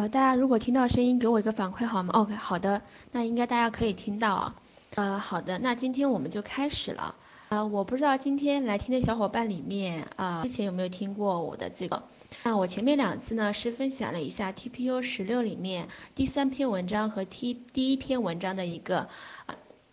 呃，大家如果听到声音，给我一个反馈好吗？OK，好的，那应该大家可以听到啊。呃，好的，那今天我们就开始了。呃，我不知道今天来听的小伙伴里面啊，之前有没有听过我的这个？那我前面两次呢是分享了一下 TPU 十六里面第三篇文章和 T 第一篇文章的一个。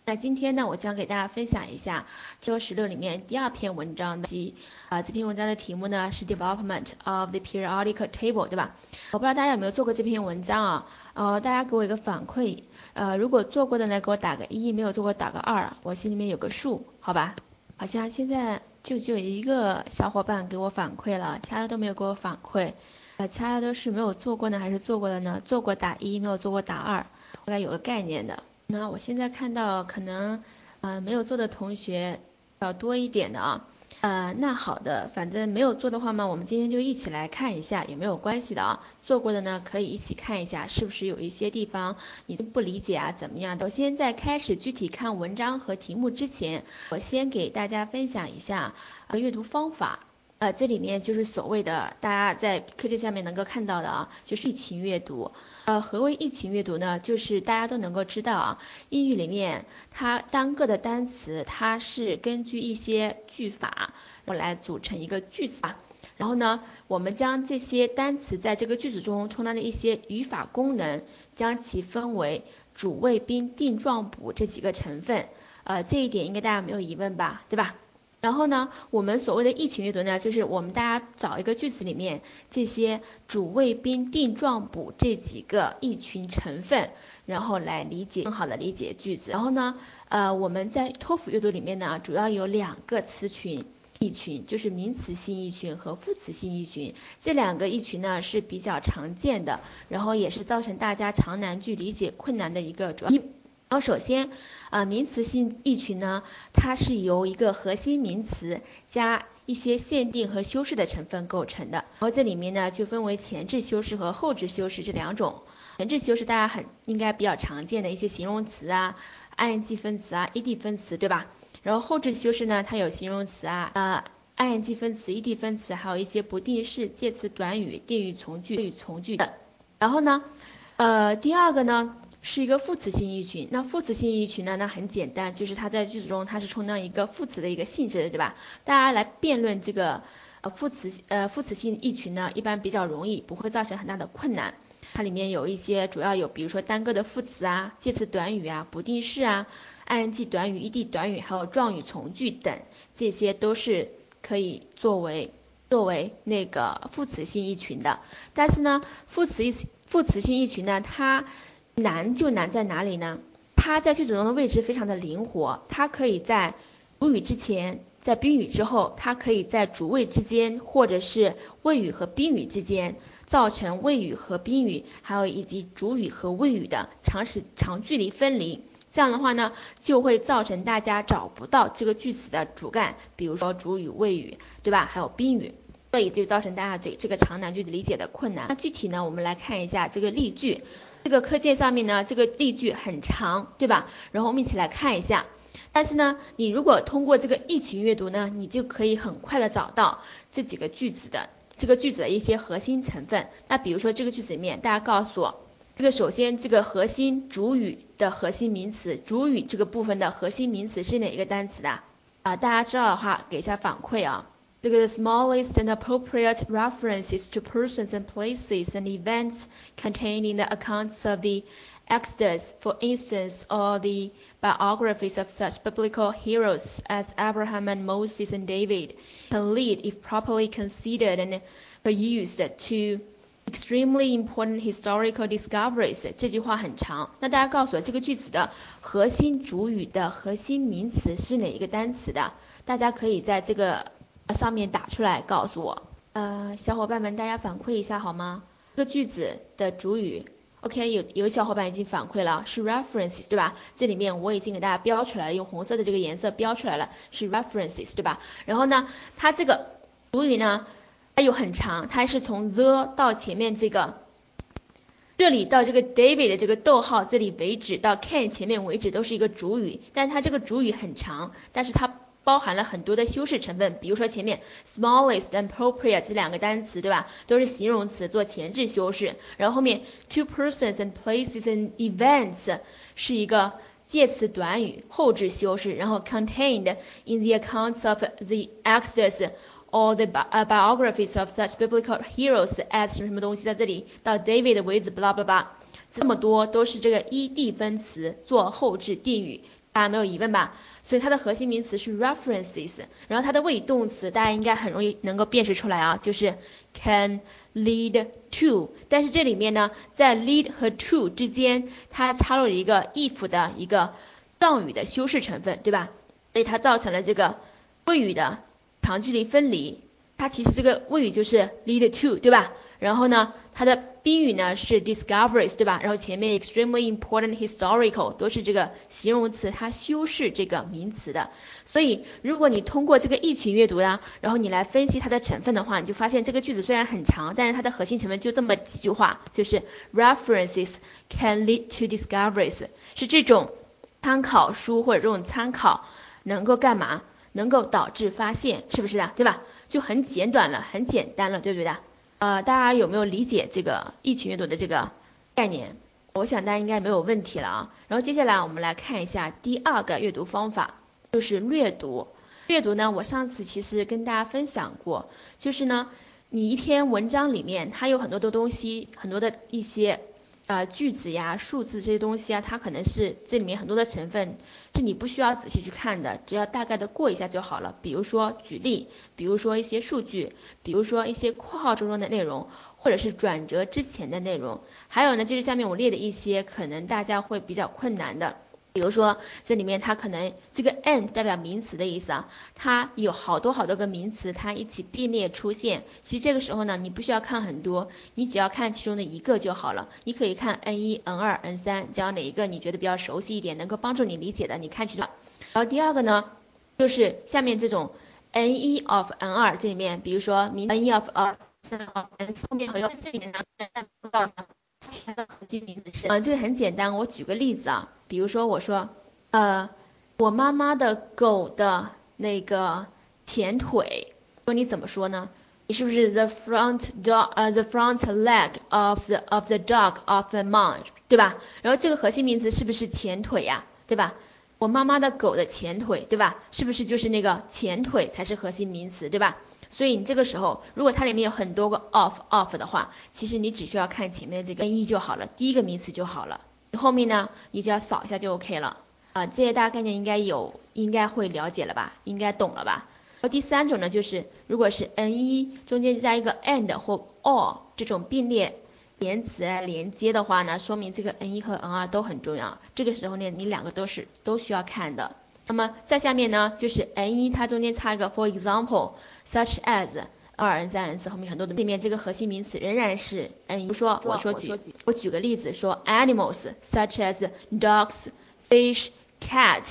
那今天呢，我将给大家分享一下 TPU 十六里面第二篇文章的及啊，这篇文章的题目呢是 Development of the Periodic Table，对吧？我不知道大家有没有做过这篇文章啊？呃，大家给我一个反馈，呃，如果做过的呢，给我打个一；没有做过打个二，我心里面有个数，好吧？好像现在就只有一个小伙伴给我反馈了，其他的都没有给我反馈，呃，其他的都是没有做过呢，还是做过的呢？做过打一，没有做过打二，大概有个概念的。那我现在看到可能，呃，没有做的同学要多一点的啊。呃，那好的，反正没有做的话嘛，我们今天就一起来看一下，有没有关系的啊？做过的呢，可以一起看一下，是不是有一些地方你不理解啊？怎么样？首先在开始具体看文章和题目之前，我先给大家分享一下呃阅读方法。呃，这里面就是所谓的大家在课件下面能够看到的啊，就是疫情阅读。呃，何为疫情阅读呢？就是大家都能够知道啊，英语里面它单个的单词，它是根据一些句法我来组成一个句子啊。然后呢，我们将这些单词在这个句子中充当的一些语法功能，将其分为主谓宾定状补这几个成分。呃，这一点应该大家没有疑问吧？对吧？然后呢，我们所谓的意群阅读呢，就是我们大家找一个句子里面这些主谓宾定状补这几个意群成分，然后来理解更好的理解句子。然后呢，呃，我们在托福阅读里面呢，主要有两个词群意群，就是名词性意群和副词性意群。这两个意群呢是比较常见的，然后也是造成大家长难句理解困难的一个主要。然后首先，呃，名词性意群呢，它是由一个核心名词加一些限定和修饰的成分构成的。然后这里面呢就分为前置修饰和后置修饰这两种。前置修饰大家很应该比较常见的一些形容词啊，ing 分词啊，ed 分词，对吧？然后后置修饰呢，它有形容词啊，呃，ing 分词，ed 分词，还有一些不定式、介词短语、定语从句、谓语从句等。然后呢，呃，第二个呢。是一个副词性意群，那副词性意群呢？那很简单，就是它在句子中它是充当一个副词的一个性质的，对吧？大家来辩论这个呃副词呃副词性意群呢，一般比较容易，不会造成很大的困难。它里面有一些主要有，比如说单个的副词啊、介词短语啊、不定式啊、ing 短语、ed 短语，还有状语从句等，这些都是可以作为作为那个副词性意群的。但是呢，副词意副词性意群呢，它难就难在哪里呢？它在句子中的位置非常的灵活，它可以在主语之前，在宾语之后，它可以在主谓之间，或者是谓语和宾语之间，造成谓语和宾语，还有以及主语和谓语的长时长距离分离。这样的话呢，就会造成大家找不到这个句子的主干，比如说主语、谓语，对吧？还有宾语，所以就造成大家对这个长难句理解的困难。那具体呢，我们来看一下这个例句。这个课件上面呢，这个例句很长，对吧？然后我们一起来看一下。但是呢，你如果通过这个疫情阅读呢，你就可以很快的找到这几个句子的这个句子的一些核心成分。那比如说这个句子里面，大家告诉我，这个首先这个核心主语的核心名词，主语这个部分的核心名词是哪一个单词的？啊，大家知道的话给一下反馈啊。这个 smallest and appropriate references to persons and places and events contained in the accounts of the Exodus, for instance, or the biographies of such biblical heroes as Abraham and Moses and David, can lead, if properly considered and used, to extremely important historical discoveries。这句话很长，那大家告诉我这个句子的核心主语的核心名词是哪一个单词的？大家可以在这个 上面打出来告诉我，呃，小伙伴们，大家反馈一下好吗？这个句子的主语，OK，有有小伙伴已经反馈了，是 references，对吧？这里面我已经给大家标出来了，用红色的这个颜色标出来了，是 references，对吧？然后呢，它这个主语呢，它又很长，它是从 the 到前面这个，这里到这个 David 的这个逗号这里为止，到 Can 前面为止都是一个主语，但是它这个主语很长，但是它包含了很多的修饰成分，比如说前面 smallest and appropriate 这两个单词，对吧？都是形容词做前置修饰，然后后面 two persons and places and events 是一个介词短语后置修饰，然后 contained in the accounts of the Exodus or the biographies of such biblical heroes as 什么什么东西在这里到 David 为止，blah blah blah，这么多都是这个 ed 分词做后置定语。大家没有疑问吧？所以它的核心名词是 references，然后它的谓语动词大家应该很容易能够辨识出来啊，就是 can lead to。但是这里面呢，在 lead 和 to 之间，它插入了一个 if 的一个状语的修饰成分，对吧？所以它造成了这个谓语的长距离分离。它其实这个谓语就是 lead to，对吧？然后呢，它的宾语呢是 discoveries，对吧？然后前面 extremely important historical 都是这个形容词，它修饰这个名词的。所以如果你通过这个一群阅读呀，然后你来分析它的成分的话，你就发现这个句子虽然很长，但是它的核心成分就这么几句话，就是 references can lead to discoveries，是这种参考书或者这种参考能够干嘛？能够导致发现，是不是的？对吧？就很简短了，很简单了，对不对的？呃，大家有没有理解这个一群阅读的这个概念？我想大家应该没有问题了啊。然后接下来我们来看一下第二个阅读方法，就是略读。略读呢，我上次其实跟大家分享过，就是呢，你一篇文章里面它有很多的东西，很多的一些。呃，句子呀、数字这些东西啊，它可能是这里面很多的成分，是你不需要仔细去看的，只要大概的过一下就好了。比如说举例，比如说一些数据，比如说一些括号中的内容，或者是转折之前的内容。还有呢，就是下面我列的一些可能大家会比较困难的。比如说，这里面它可能这个 and 代表名词的意思啊，它有好多好多个名词，它一起并列出现。其实这个时候呢，你不需要看很多，你只要看其中的一个就好了。你可以看 n 一、n 二、n 三，只要哪一个你觉得比较熟悉一点，能够帮助你理解的，你看其中。然后第二个呢，就是下面这种 n 一 of n 二这里面，比如说 n 一 of n 三 n 后面还有这里面呢，它的核心名词是，嗯，这个很简单，我举个例子啊，比如说我说，呃，我妈妈的狗的那个前腿，说你怎么说呢？你是不是 the front dog，呃，the front leg of the of the dog of the mom，对吧？然后这个核心名词是不是前腿呀？对吧？我妈妈的狗的前腿，对吧？是不是就是那个前腿才是核心名词，对吧？所以你这个时候，如果它里面有很多个 off off 的话，其实你只需要看前面的这个 n 就好了，第一个名词就好了。后面呢，你只要扫一下就 OK 了。啊，这些大概念应该有，应该会了解了吧？应该懂了吧？然后第三种呢，就是如果是 n 一中间加一个 and 或 or 这种并列连词连接的话呢，说明这个 n 一和 n 二都很重要。这个时候呢，你两个都是都需要看的。那么在下面呢，就是 n 一它中间插一个 for example，such as 二 n 三 n 四后面很多的里面这个核心名词仍然是 n 一。比如说我说举我举个例子说 animals such as dogs, fish, cat,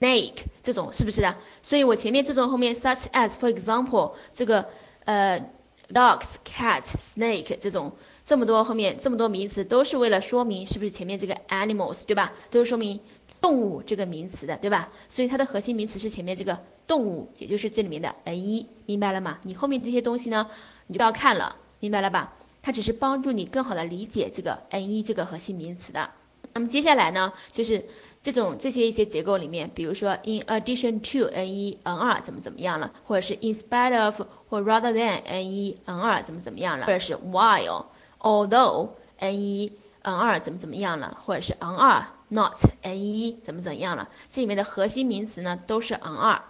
snake 这种是不是的？所以我前面这种后面 such as for example 这个呃 dogs, cat, snake 这种这么多后面这么多名词都是为了说明是不是前面这个 animals 对吧？都是说明。动物这个名词的，对吧？所以它的核心名词是前面这个动物，也就是这里面的 n 一，明白了吗？你后面这些东西呢，你就不要看了，明白了吧？它只是帮助你更好的理解这个 n 一这个核心名词的。那么接下来呢，就是这种这些一些结构里面，比如说 in addition to n 一 n 二怎么怎么样了，或者是 in spite of 或 rather than n 一 n 二怎么怎么样了，或者是 while although n 一 n 二怎么怎么样了，或者是 n 二。Not n 一怎么怎样了？这里面的核心名词呢都是 n 二，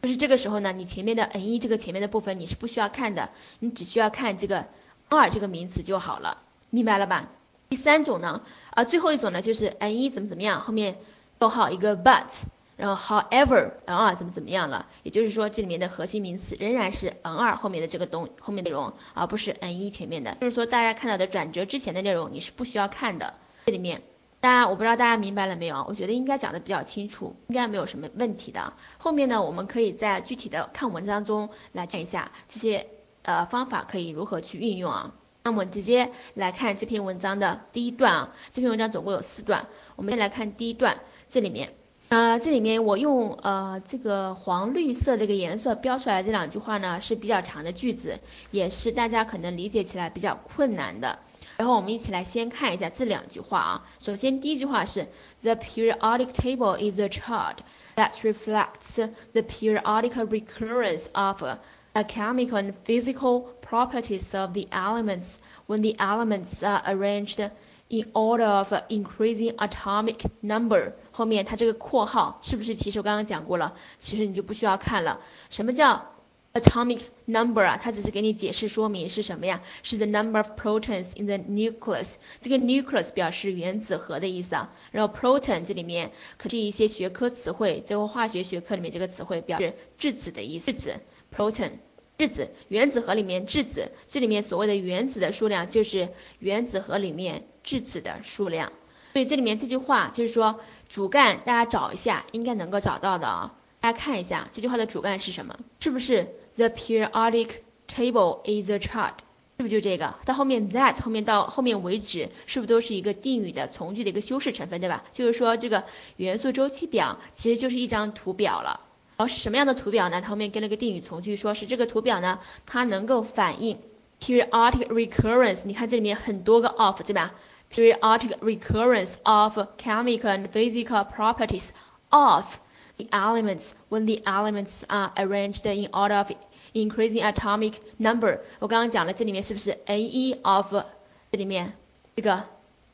就是这个时候呢，你前面的 n 一这个前面的部分你是不需要看的，你只需要看这个 n 二这个名词就好了，明白了吧？第三种呢，啊最后一种呢就是 n 一怎么怎么样，后面逗号一个 but，然后 however n 二怎么怎么样了？也就是说这里面的核心名词仍然是 n 二后面的这个东后面内容，而不是 n 一前面的，就是说大家看到的转折之前的内容你是不需要看的，这里面。大家，我不知道大家明白了没有啊？我觉得应该讲的比较清楚，应该没有什么问题的。后面呢，我们可以在具体的看文章中来看一下这些呃方法可以如何去运用啊。那么直接来看这篇文章的第一段啊，这篇文章总共有四段，我们先来看第一段，这里面呃，这里面我用呃这个黄绿色这个颜色标出来这两句话呢是比较长的句子，也是大家可能理解起来比较困难的。然后我们一起来先看一下这两句话啊。首先第一句话是 The periodic table is a chart that reflects the periodic recurrence of a chemical and physical properties of the elements when the elements are arranged in order of increasing atomic number。后面它这个括号是不是其实我刚刚讲过了？其实你就不需要看了。什么叫 atomic number 啊，它只是给你解释说明是什么呀？是 the number of protons in the nucleus。这个 nucleus 表示原子核的意思啊。然后 proton 这里面可是一些学科词汇，最后化学学科里面这个词汇表示质子的意思。质子 proton 质子，原子核里面质子，这里面所谓的原子的数量就是原子核里面质子的数量。所以这里面这句话就是说主干，大家找一下，应该能够找到的啊。大家看一下这句话的主干是什么？是不是？The periodic table is a chart，是不是就这个？到后面 that 后面到后面为止，是不是都是一个定语的从句的一个修饰成分，对吧？就是说这个元素周期表其实就是一张图表了。然后什么样的图表呢？它后面跟了个定语从句，说是这个图表呢，它能够反映 periodic recurrence。你看这里面很多个 of，对吧？periodic recurrence of chemical and physical properties of the elements when the elements are arranged in order of increasing atomic number。我刚刚讲了，这里面是不是 n 一 of 这里面这个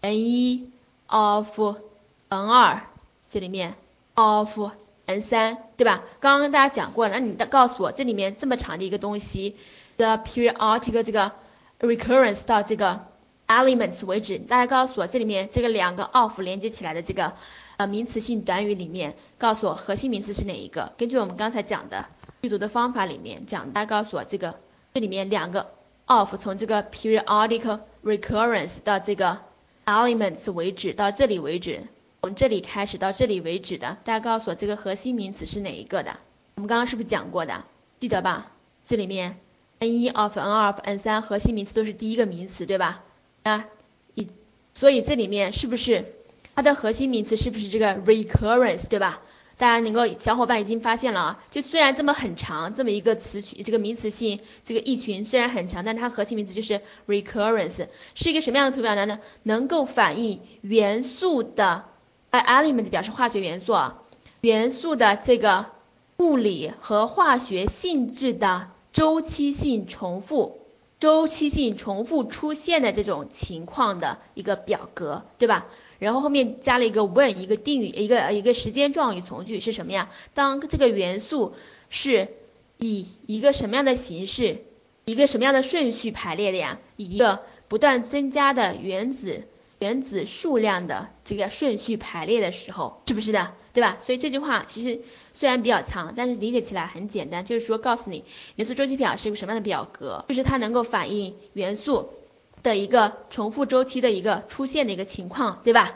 n 一 of n 二这里面 of n 三对吧？刚刚跟大家讲过了，那你告诉我这里面这么长的一个东西的 periodic 这个 recurrence 到这个 elements 为止，大家告诉我这里面这个两个 of 连接起来的这个。 呃，名词性短语里面告诉我核心名词是哪一个？根据我们刚才讲的阅读的方法里面讲，大家告诉我这个这里面两个 of 从这个 periodic recurrence 到这个 elements 为止，到这里为止，从这里开始到这里为止的，大家告诉我这个核心名词是哪一个的？我们刚刚是不是讲过的？记得吧？这里面 n 一 of n 二 of n 三核心名词都是第一个名词，对吧？啊，一，所以这里面是不是？它的核心名词是不是这个 recurrence，对吧？大家能够小伙伴已经发现了啊，就虽然这么很长，这么一个词群，这个名词性这个一群虽然很长，但它核心名词就是 recurrence，是一个什么样的图表呢？能够反映元素的，element 表示化学元素啊，元素的这个物理和化学性质的周期性重复，周期性重复出现的这种情况的一个表格，对吧？然后后面加了一个 when 一个定语一个一个时间状语从句是什么呀？当这个元素是以一个什么样的形式，一个什么样的顺序排列的呀？以一个不断增加的原子原子数量的这个顺序排列的时候，是不是的？对吧？所以这句话其实虽然比较长，但是理解起来很简单，就是说告诉你元素周期表是一个什么样的表格，就是它能够反映元素。的一个重复周期的一个出现的一个情况，对吧？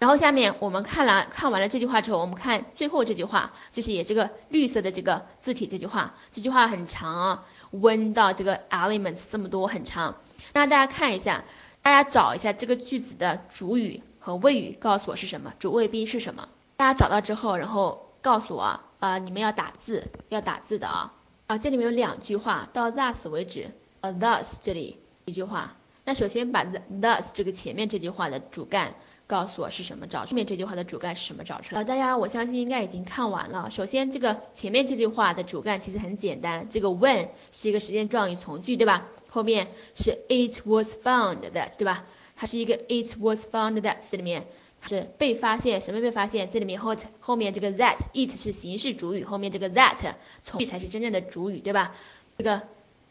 然后下面我们看了看完了这句话之后，我们看最后这句话，就是也这个绿色的这个字体这句话，这句话很长啊，when 到这个 elements 这么多很长。那大家看一下，大家找一下这个句子的主语和谓语，告诉我是什么，主谓宾是什么？大家找到之后，然后告诉我啊，你们要打字，要打字的啊啊，这里面有两句话，到 thus 为止，呃 thus 这里一句话。那首先把 thus 这个前面这句话的主干告诉我是什么，找后面这句话的主干是什么，找出来。大家我相信应该已经看完了。首先这个前面这句话的主干其实很简单，这个 when 是一个时间状语从句，对吧？后面是 it was found that，对吧？它是一个 it was found that 这里面是被发现，什么被发现？这里面后后面这个 that it 是形式主语，后面这个 that 从句才是真正的主语，对吧？这个。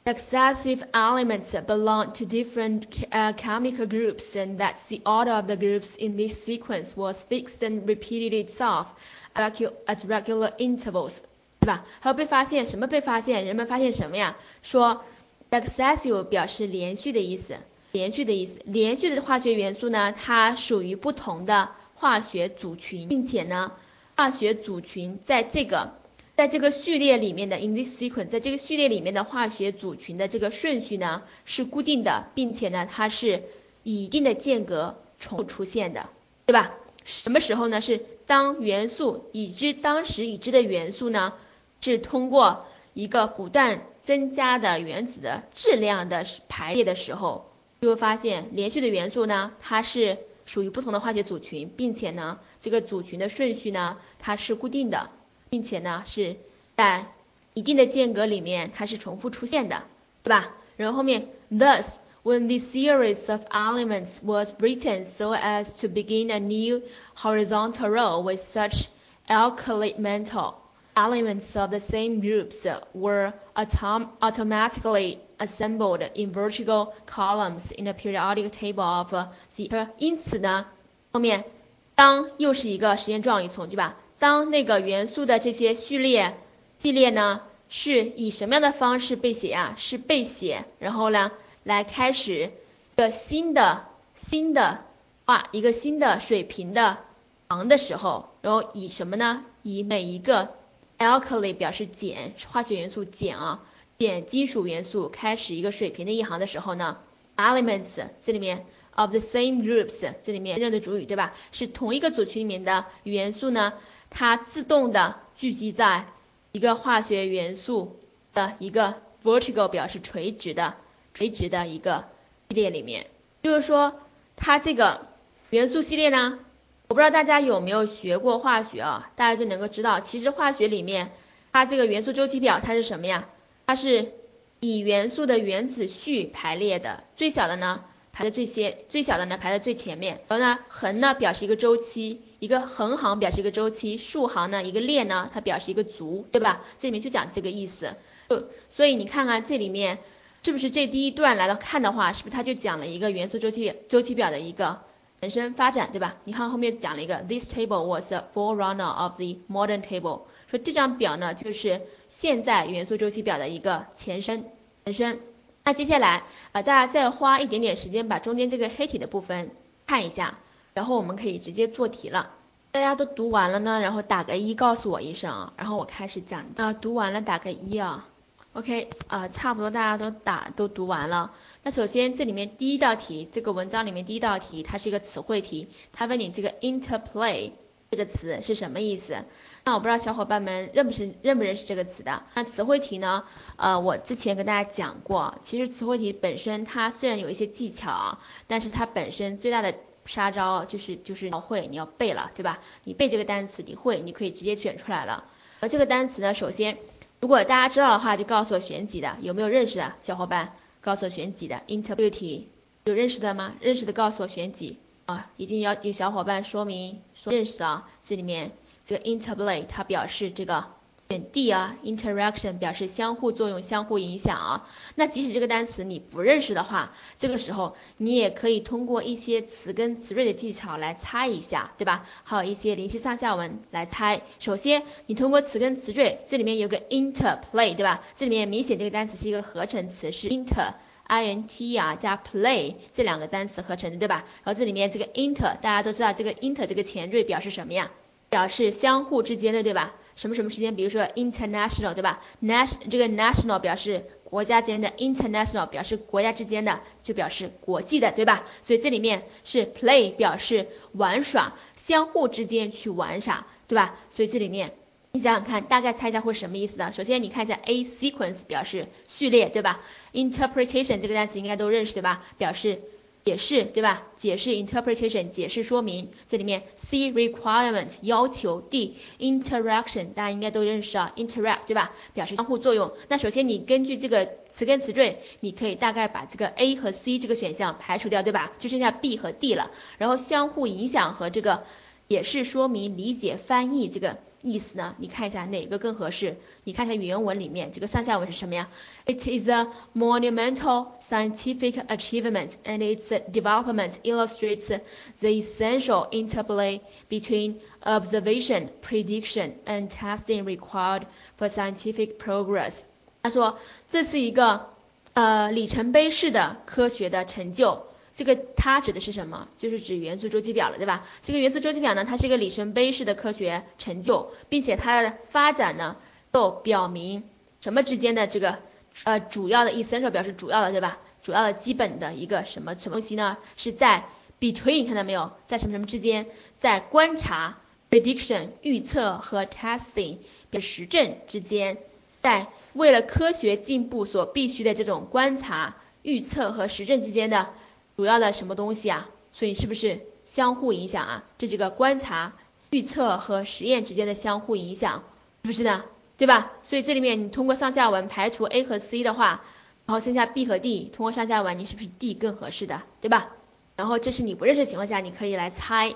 Successive elements belong to different chemical groups and that the order of the groups in this sequence was fixed and repeated itself at regular intervals，对吧？还有被发现，什么被发现？人们发现什么呀？说 successive 表示连续的意思，连续的意思，连续的化学元素呢，它属于不同的化学组群，并且呢，化学组群在这个在这个序列里面的 in this sequence，在这个序列里面的化学组群的这个顺序呢是固定的，并且呢它是以一定的间隔重复出现的，对吧？什么时候呢？是当元素已知当时已知的元素呢，是通过一个不断增加的原子的质量的排列的时候，就会发现连续的元素呢，它是属于不同的化学组群，并且呢，这个组群的顺序呢，它是固定的，并且呢是在一定的间隔里面它是重复出现的，对吧？然后后面，thus。when this series of elements was written so as to begin a new horizontal row with such alkali metal elements of the same groups were autom automatically assembled in vertical columns in the periodic table of the 因此呢，后面当又是一个时间状语从句吧。 当那个元素的这些序列系列呢，是以什么样的方式被写呀？是被写，然后呢？来开始一个新的新的画一个新的水平的行的时候，然后以什么呢？以每一个 alkali 表示碱化学元素碱啊，碱金属元素开始一个水平的一行的时候呢，elements 这里面 of the same groups 这里面认的主语对吧？是同一个组群里面的元素呢，它自动的聚集在一个化学元素的一个 vertical 表示垂直的。垂直的一个系列里面，就是说它这个元素系列呢，我不知道大家有没有学过化学啊，大家就能够知道，其实化学里面它这个元素周期表它是什么呀？它是以元素的原子序排列的，最小的呢排在最先，最小的呢排在最前面，然后呢横呢表示一个周期，一个横行表示一个周期，竖行呢一个列呢它表示一个族，对吧？这里面就讲这个意思，就所以你看看这里面。是不是这第一段来到看的话，是不是它就讲了一个元素周期周期表的一个延伸发展，对吧？你看后面讲了一个 This table was a forerunner of the modern table，说这张表呢就是现在元素周期表的一个前身前身。那接下来啊，大家再花一点点时间把中间这个黑体的部分看一下，然后我们可以直接做题了。大家都读完了呢，然后打个一告诉我一声啊，然后我开始讲啊，读完了打个一啊。OK，啊，差不多大家都打都读完了。那首先这里面第一道题，这个文章里面第一道题，它是一个词汇题，它问你这个 interplay 这个词是什么意思？那我不知道小伙伴们认不认认不认识这个词的？那词汇题呢？呃，我之前跟大家讲过，其实词汇题本身它虽然有一些技巧，但是它本身最大的杀招就是就是要会，你要背了，对吧？你背这个单词，你会，你可以直接选出来了。而这个单词呢，首先。如果大家知道的话，就告诉我选几的，有没有认识的小伙伴？告诉我选几的 interplay 有认识的吗？认识的告诉我选几啊？已经要有小伙伴说明认识啊，这里面这个 interplay 它表示这个。选 D 啊，interaction 表示相互作用、相互影响啊。那即使这个单词你不认识的话，这个时候你也可以通过一些词根词缀的技巧来猜一下，对吧？还有一些联系上下文来猜。首先，你通过词根词缀，这里面有个 interplay，对吧？这里面明显这个单词是一个合成词，是 inter inter，i n t 啊加 play 这两个单词合成的，对吧？然后这里面这个 inter，大家都知道这个 inter 这个前缀表示什么呀？表示相互之间的，对吧？什么什么之间？比如说 international，对吧？nation 这个 national 表示国家间的，international 表示国家之间的，就表示国际的，对吧？所以这里面是 play 表示玩耍，相互之间去玩耍，对吧？所以这里面你想想看，大概猜一下会什么意思呢？首先你看一下 a sequence 表示序列，对吧？interpretation 这个单词应该都认识，对吧？表示。解释对吧？解释 interpretation 解释说明，这里面 C requirement 要求 D interaction 大家应该都认识啊，interact 对吧？表示相互作用。那首先你根据这个词根词缀，你可以大概把这个 A 和 C 这个选项排除掉对吧？就剩下 B 和 D 了。然后相互影响和这个解释说明理解翻译这个。意思呢？你看一下哪个更合适？你看一下原文里面这个上下文是什么呀？It is a monumental scientific achievement, and its development illustrates the essential interplay between observation, prediction, and testing required for scientific progress。他说这是一个呃里程碑式的科学的成就。这个它指的是什么？就是指元素周期表了，对吧？这个元素周期表呢，它是一个里程碑式的科学成就，并且它的发展呢，都表明什么之间的这个呃主要的 essential 表示主要的，对吧？主要的基本的一个什么什么东西呢？是在 between 看到没有？在什么什么之间？在观察 prediction 预测和 testing 的实证之间，在为了科学进步所必须的这种观察、预测和实证之间的主要的什么东西啊？所以是不是相互影响啊？这几个观察、预测和实验之间的相互影响，是不是呢？对吧？所以这里面你通过上下文排除 A 和 C 的话，然后剩下 B 和 D，通过上下文你是不是 D 更合适的？对吧？然后这是你不认识的情况下，你可以来猜，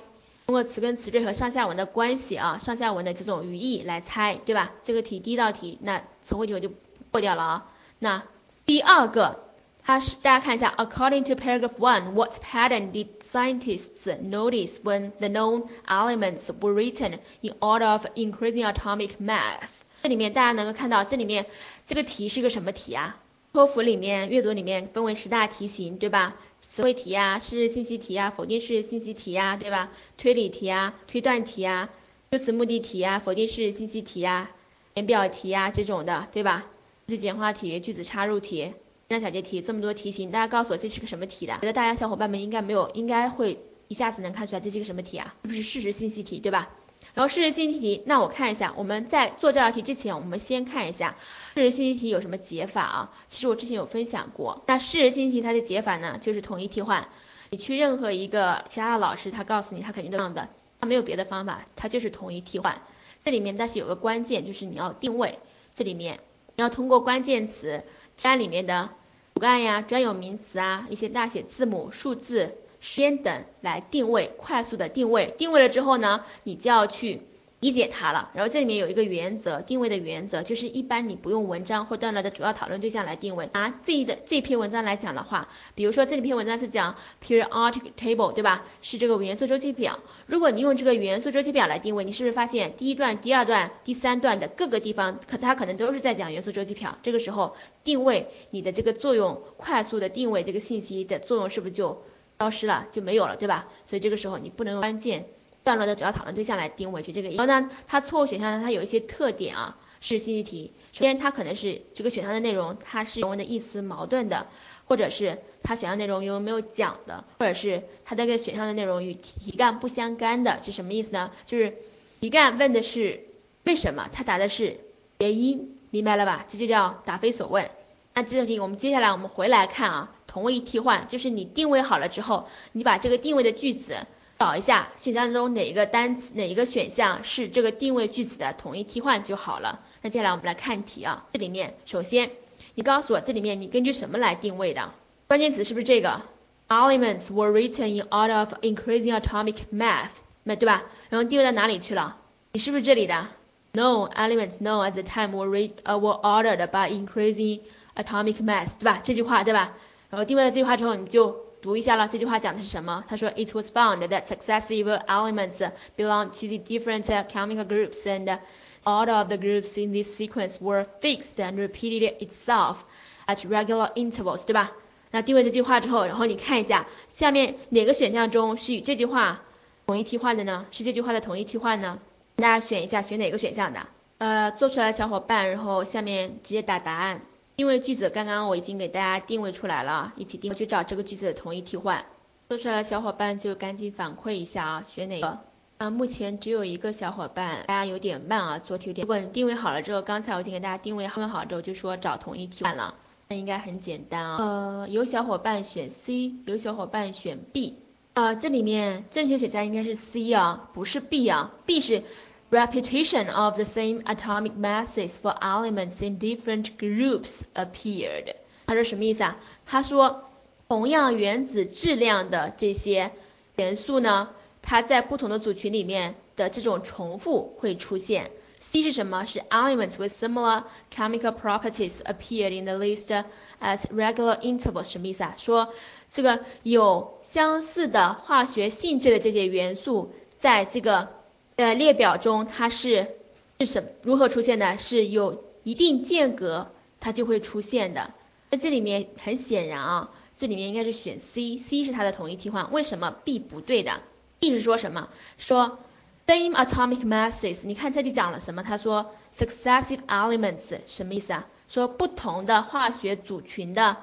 通过词根词缀和上下文的关系啊，上下文的这种语义来猜，对吧？这个题第一道题，那词汇题我就过掉了啊。那第二个，它是大家看一下，According to paragraph one，what pattern did scientists notice when the known elements were written in order of increasing atomic mass？这里面大家能够看到，这里面这个题是个什么题啊？托福里面阅读里面分为十大题型，对吧？词汇题啊，事实信息题啊，否定式信息题啊，对吧？推理题啊，推断题啊，修辞目的题啊，否定式信息题啊，言表题啊这种的，对吧？句子简化题、句子插入题、简小节题，这么多题型，大家告诉我这是个什么题的？觉得大家小伙伴们应该没有，应该会一下子能看出来这是个什么题啊？是不是事实信息题，对吧？然后事实信息题，那我看一下，我们在做这道题之前，我们先看一下。事实信息题有什么解法啊？其实我之前有分享过。那事实信息题它的解法呢，就是统一替换。你去任何一个其他的老师，他告诉你他肯定都这样的，他没有别的方法，他就是统一替换。这里面但是有个关键，就是你要定位。这里面你要通过关键词加里面的骨干呀、专有名词啊、一些大写字母、数字、时间等来定位，快速的定位。定位了之后呢，你就要去。理解它了，然后这里面有一个原则，定位的原则就是一般你不用文章或段落的主要讨论对象来定位。拿这一的这篇文章来讲的话，比如说这里篇文章是讲 periodic table，对吧？是这个元素周期表。如果你用这个元素周期表来定位，你是不是发现第一段、第二段、第三段的各个地方，可它可能都是在讲元素周期表？这个时候定位你的这个作用，快速的定位这个信息的作用是不是就消失了，就没有了，对吧？所以这个时候你不能用关键。段落的主要讨论对象来定位，就这个。然后呢，它错误选项呢，它有一些特点啊，是信息题。首先，它可能是这个选项的内容，它是原文的意思矛盾的，或者是它选项内容有没有讲的，或者是它这个选项的内容与题干不相干的，是什么意思呢？就是题干问的是为什么，它答的是原因，明白了吧？这就叫答非所问。那这道题我们接下来我们回来看啊，同位替换，就是你定位好了之后，你把这个定位的句子。找一下选项中哪一个单词哪一个选项是这个定位句子的统一替换就好了。那接下来我们来看题啊，这里面首先你告诉我这里面你根据什么来定位的？关键词是不是这个？Elements were written in order of increasing atomic mass，那对吧？然后定位到哪里去了？你是不是这里的？No elements known at the time were re- were ordered by increasing atomic mass，对吧？这句话对吧？然后定位了这句话之后你就。读一下了，这句话讲的是什么？他说，It was found that successive elements belong to the different chemical groups, and all of the groups in this sequence were fixed and repeated itself at regular intervals，对吧？那定位这句话之后，然后你看一下下面哪个选项中是与这句话统一替换的呢？是这句话的统一替换呢？大家选一下，选哪个选项的？呃，做出来的小伙伴，然后下面直接打答案。定位句子刚刚我已经给大家定位出来了，一起定位去找这个句子的同义替换。做出来的小伙伴就赶紧反馈一下啊，选哪个？啊，目前只有一个小伙伴，大家有点慢啊，做题有点。如果你定位好了之后，刚才我已经给大家定位好之后，就说找同义替换了，那应该很简单啊。呃，有小伙伴选 C，有小伙伴选 B。啊，这里面正确选项应该是 C 啊，不是 B 啊，B 是。Repetition of the same atomic masses for elements in different groups appeared。他说什么意思啊？他说同样原子质量的这些元素呢，它在不同的组群里面的这种重复会出现。C 是什么？是 elements with similar chemical properties appeared in the list as regular intervals。什么意思啊？说这个有相似的化学性质的这些元素在这个呃，列表中它是是什如何出现的？是有一定间隔，它就会出现的。那这里面很显然啊，这里面应该是选 C，C 是它的统一替换。为什么 B 不对的？B 是说什么？说 same atomic masses。你看这里讲了什么？他说 successive elements 什么意思啊？说不同的化学组群的，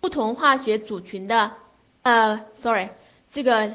不同化学组群的，呃，sorry，这个。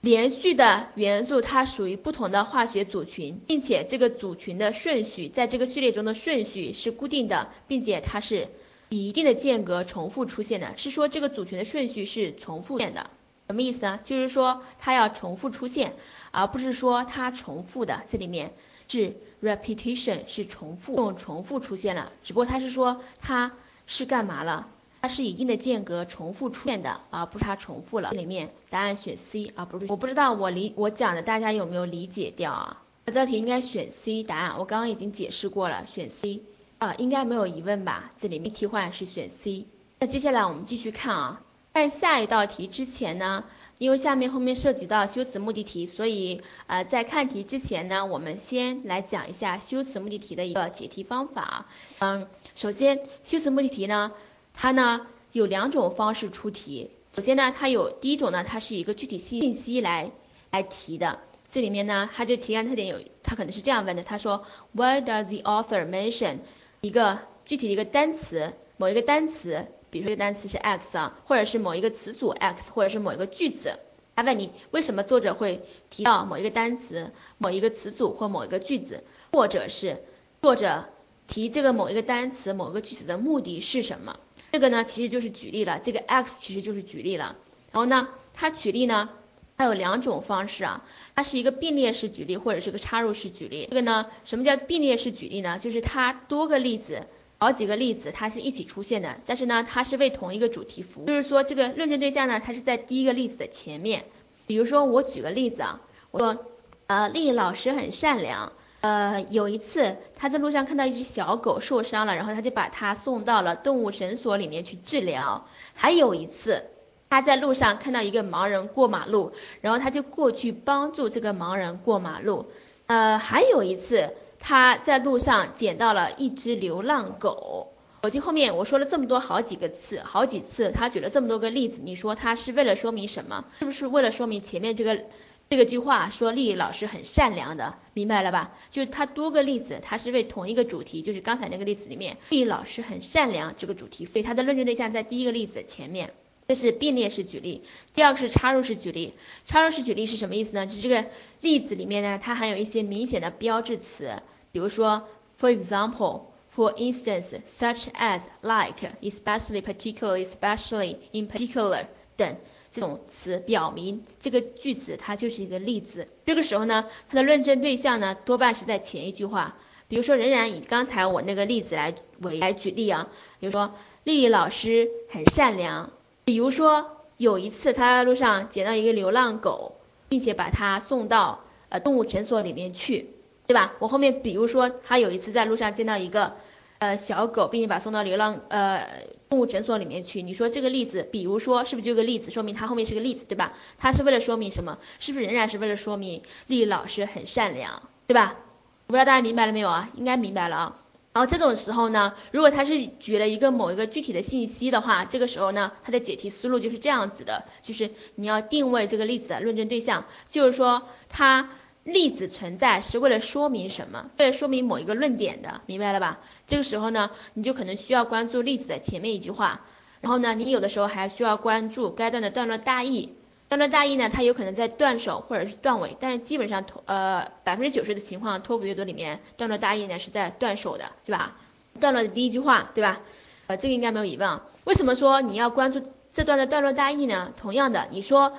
连续的元素它属于不同的化学组群，并且这个组群的顺序在这个序列中的顺序是固定的，并且它是以一定的间隔重复出现的，是说这个组群的顺序是重复现的。什么意思呢？就是说它要重复出现，而不是说它重复的。这里面是 repetition 是重复，用重复出现了，只不过它是说它是干嘛了？它是一定的间隔重复出现的，而不是它重复了。这里面答案选 C 啊，不是。我不知道我理我讲的大家有没有理解掉啊？这道题应该选 C 答案，我刚刚已经解释过了，选 C 啊，应该没有疑问吧？这里面替换是选 C。那接下来我们继续看啊。在下一道题之前呢，因为下面后面涉及到修辞目的题，所以呃在看题之前呢，我们先来讲一下修辞目的题的一个解题方法。嗯，首先修辞目的题呢，它呢有两种方式出题。首先呢，它有第一种呢，它是一个具体信信息来来提的。这里面呢，它就提干特点有，它可能是这样问的，他说 Why does the author mention 一个具体的一个单词，某一个单词？比如说这个单词是 x 啊，或者是某一个词组 x，或者是某一个句子，他问你为什么作者会提到某一个单词、某一个词组或某一个句子，或者是作者提这个某一个单词、某一个句子的目的是什么？这个呢其实就是举例了，这个 x 其实就是举例了。然后呢，它举例呢，它有两种方式啊，它是一个并列式举例或者是个插入式举例。这个呢，什么叫并列式举例呢？就是它多个例子。好几个例子，它是一起出现的，但是呢，它是为同一个主题服务。就是说，这个论证对象呢，它是在第一个例子的前面。比如说，我举个例子啊，我说，呃，丽老师很善良。呃，有一次他在路上看到一只小狗受伤了，然后他就把它送到了动物诊所里面去治疗。还有一次，他在路上看到一个盲人过马路，然后他就过去帮助这个盲人过马路。呃，还有一次。他在路上捡到了一只流浪狗。我就后面我说了这么多好几个次，好几次，他举了这么多个例子，你说他是为了说明什么？是不是为了说明前面这个这个句话说丽丽老师很善良的，明白了吧？就是他多个例子，他是为同一个主题，就是刚才那个例子里面丽丽老师很善良这个主题，所以他的论证对象在第一个例子前面。这是并列式举例，第二个是插入式举例。插入式举例是什么意思呢？就是这个例子里面呢，它含有一些明显的标志词，比如说 for example、for instance、such as、like、especially、particularly、especially、in particular 等这种词，表明这个句子它就是一个例子。这个时候呢，它的论证对象呢，多半是在前一句话。比如说，仍然以刚才我那个例子来为来举例啊，比如说丽丽老师很善良。比如说，有一次他在路上捡到一个流浪狗，并且把它送到呃动物诊所里面去，对吧？我后面比如说他有一次在路上见到一个呃小狗，并且把送到流浪呃动物诊所里面去。你说这个例子，比如说是不是就个例子，说明它后面是个例子，对吧？它是为了说明什么？是不是仍然是为了说明丽丽老师很善良，对吧？我不知道大家明白了没有啊？应该明白了啊。然后这种时候呢，如果他是举了一个某一个具体的信息的话，这个时候呢，他的解题思路就是这样子的，就是你要定位这个例子的论证对象，就是说它例子存在是为了说明什么，为了说明某一个论点的，明白了吧？这个时候呢，你就可能需要关注例子的前面一句话，然后呢，你有的时候还需要关注该段的段落大意。段落大意呢，它有可能在段首或者是段尾，但是基本上呃百分之九十的情况，托福阅读里面段落大意呢是在段首的，对吧？段落的第一句话，对吧？呃，这个应该没有疑问。为什么说你要关注这段的段落大意呢？同样的，你说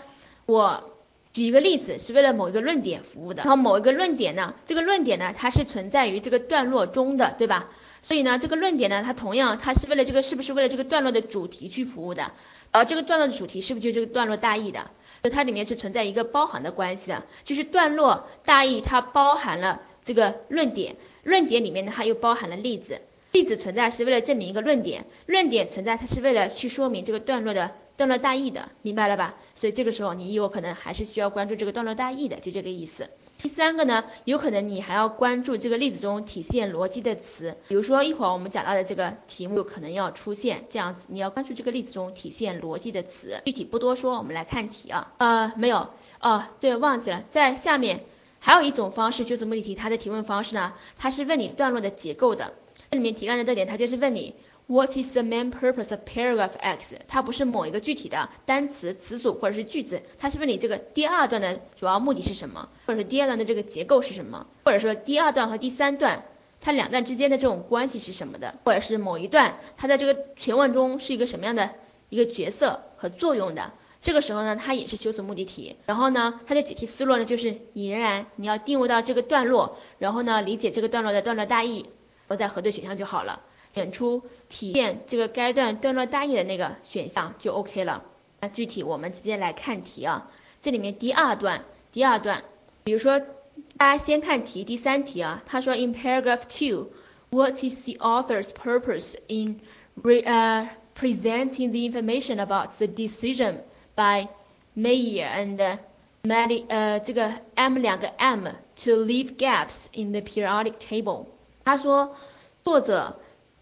我举一个例子是为了某一个论点服务的，然后某一个论点呢，这个论点呢它是存在于这个段落中的，对吧？所以呢，这个论点呢，它同样它是为了这个是不是为了这个段落的主题去服务的？而这个段落的主题是不是就这个段落大意的？就它里面是存在一个包含的关系的，就是段落大意它包含了这个论点，论点里面呢它又包含了例子，例子存在是为了证明一个论点，论点存在它是为了去说明这个段落的段落大意的，明白了吧？所以这个时候你有可能还是需要关注这个段落大意的，就这个意思。第三个呢，有可能你还要关注这个例子中体现逻辑的词，比如说一会儿我们讲到的这个题目可能要出现这样子，你要关注这个例子中体现逻辑的词，具体不多说，我们来看题啊。呃，没有，哦，对，忘记了，在下面还有一种方式修辞目的题，它的提问方式呢，它是问你段落的结构的，这里面题干的特点，它就是问你 What is the main purpose of paragraph X？它不是某一个具体的单词、词组或者是句子，它是问你这个第二段的主要目的是什么，或者是第二段的这个结构是什么，或者说第二段和第三段它两段之间的这种关系是什么的，或者是某一段它在这个全文中是一个什么样的一个角色和作用的。这个时候呢，它也是修辞目的题。然后呢，它的解题思路呢，就是你仍然你要定位到这个段落，然后呢，理解这个段落的段落大意，然后再核对选项就好了。选出体现这个该段段落大意的那个选项就 OK 了。那具体我们直接来看题啊，这里面第二段，第二段，比如说大家先看题，第三题啊，他说 In paragraph two，what is the author's purpose in re 呃 presenting the information about the decision by Mayer and Mali 呃这个 M 两个 M to leave gaps in the periodic table？他说作者。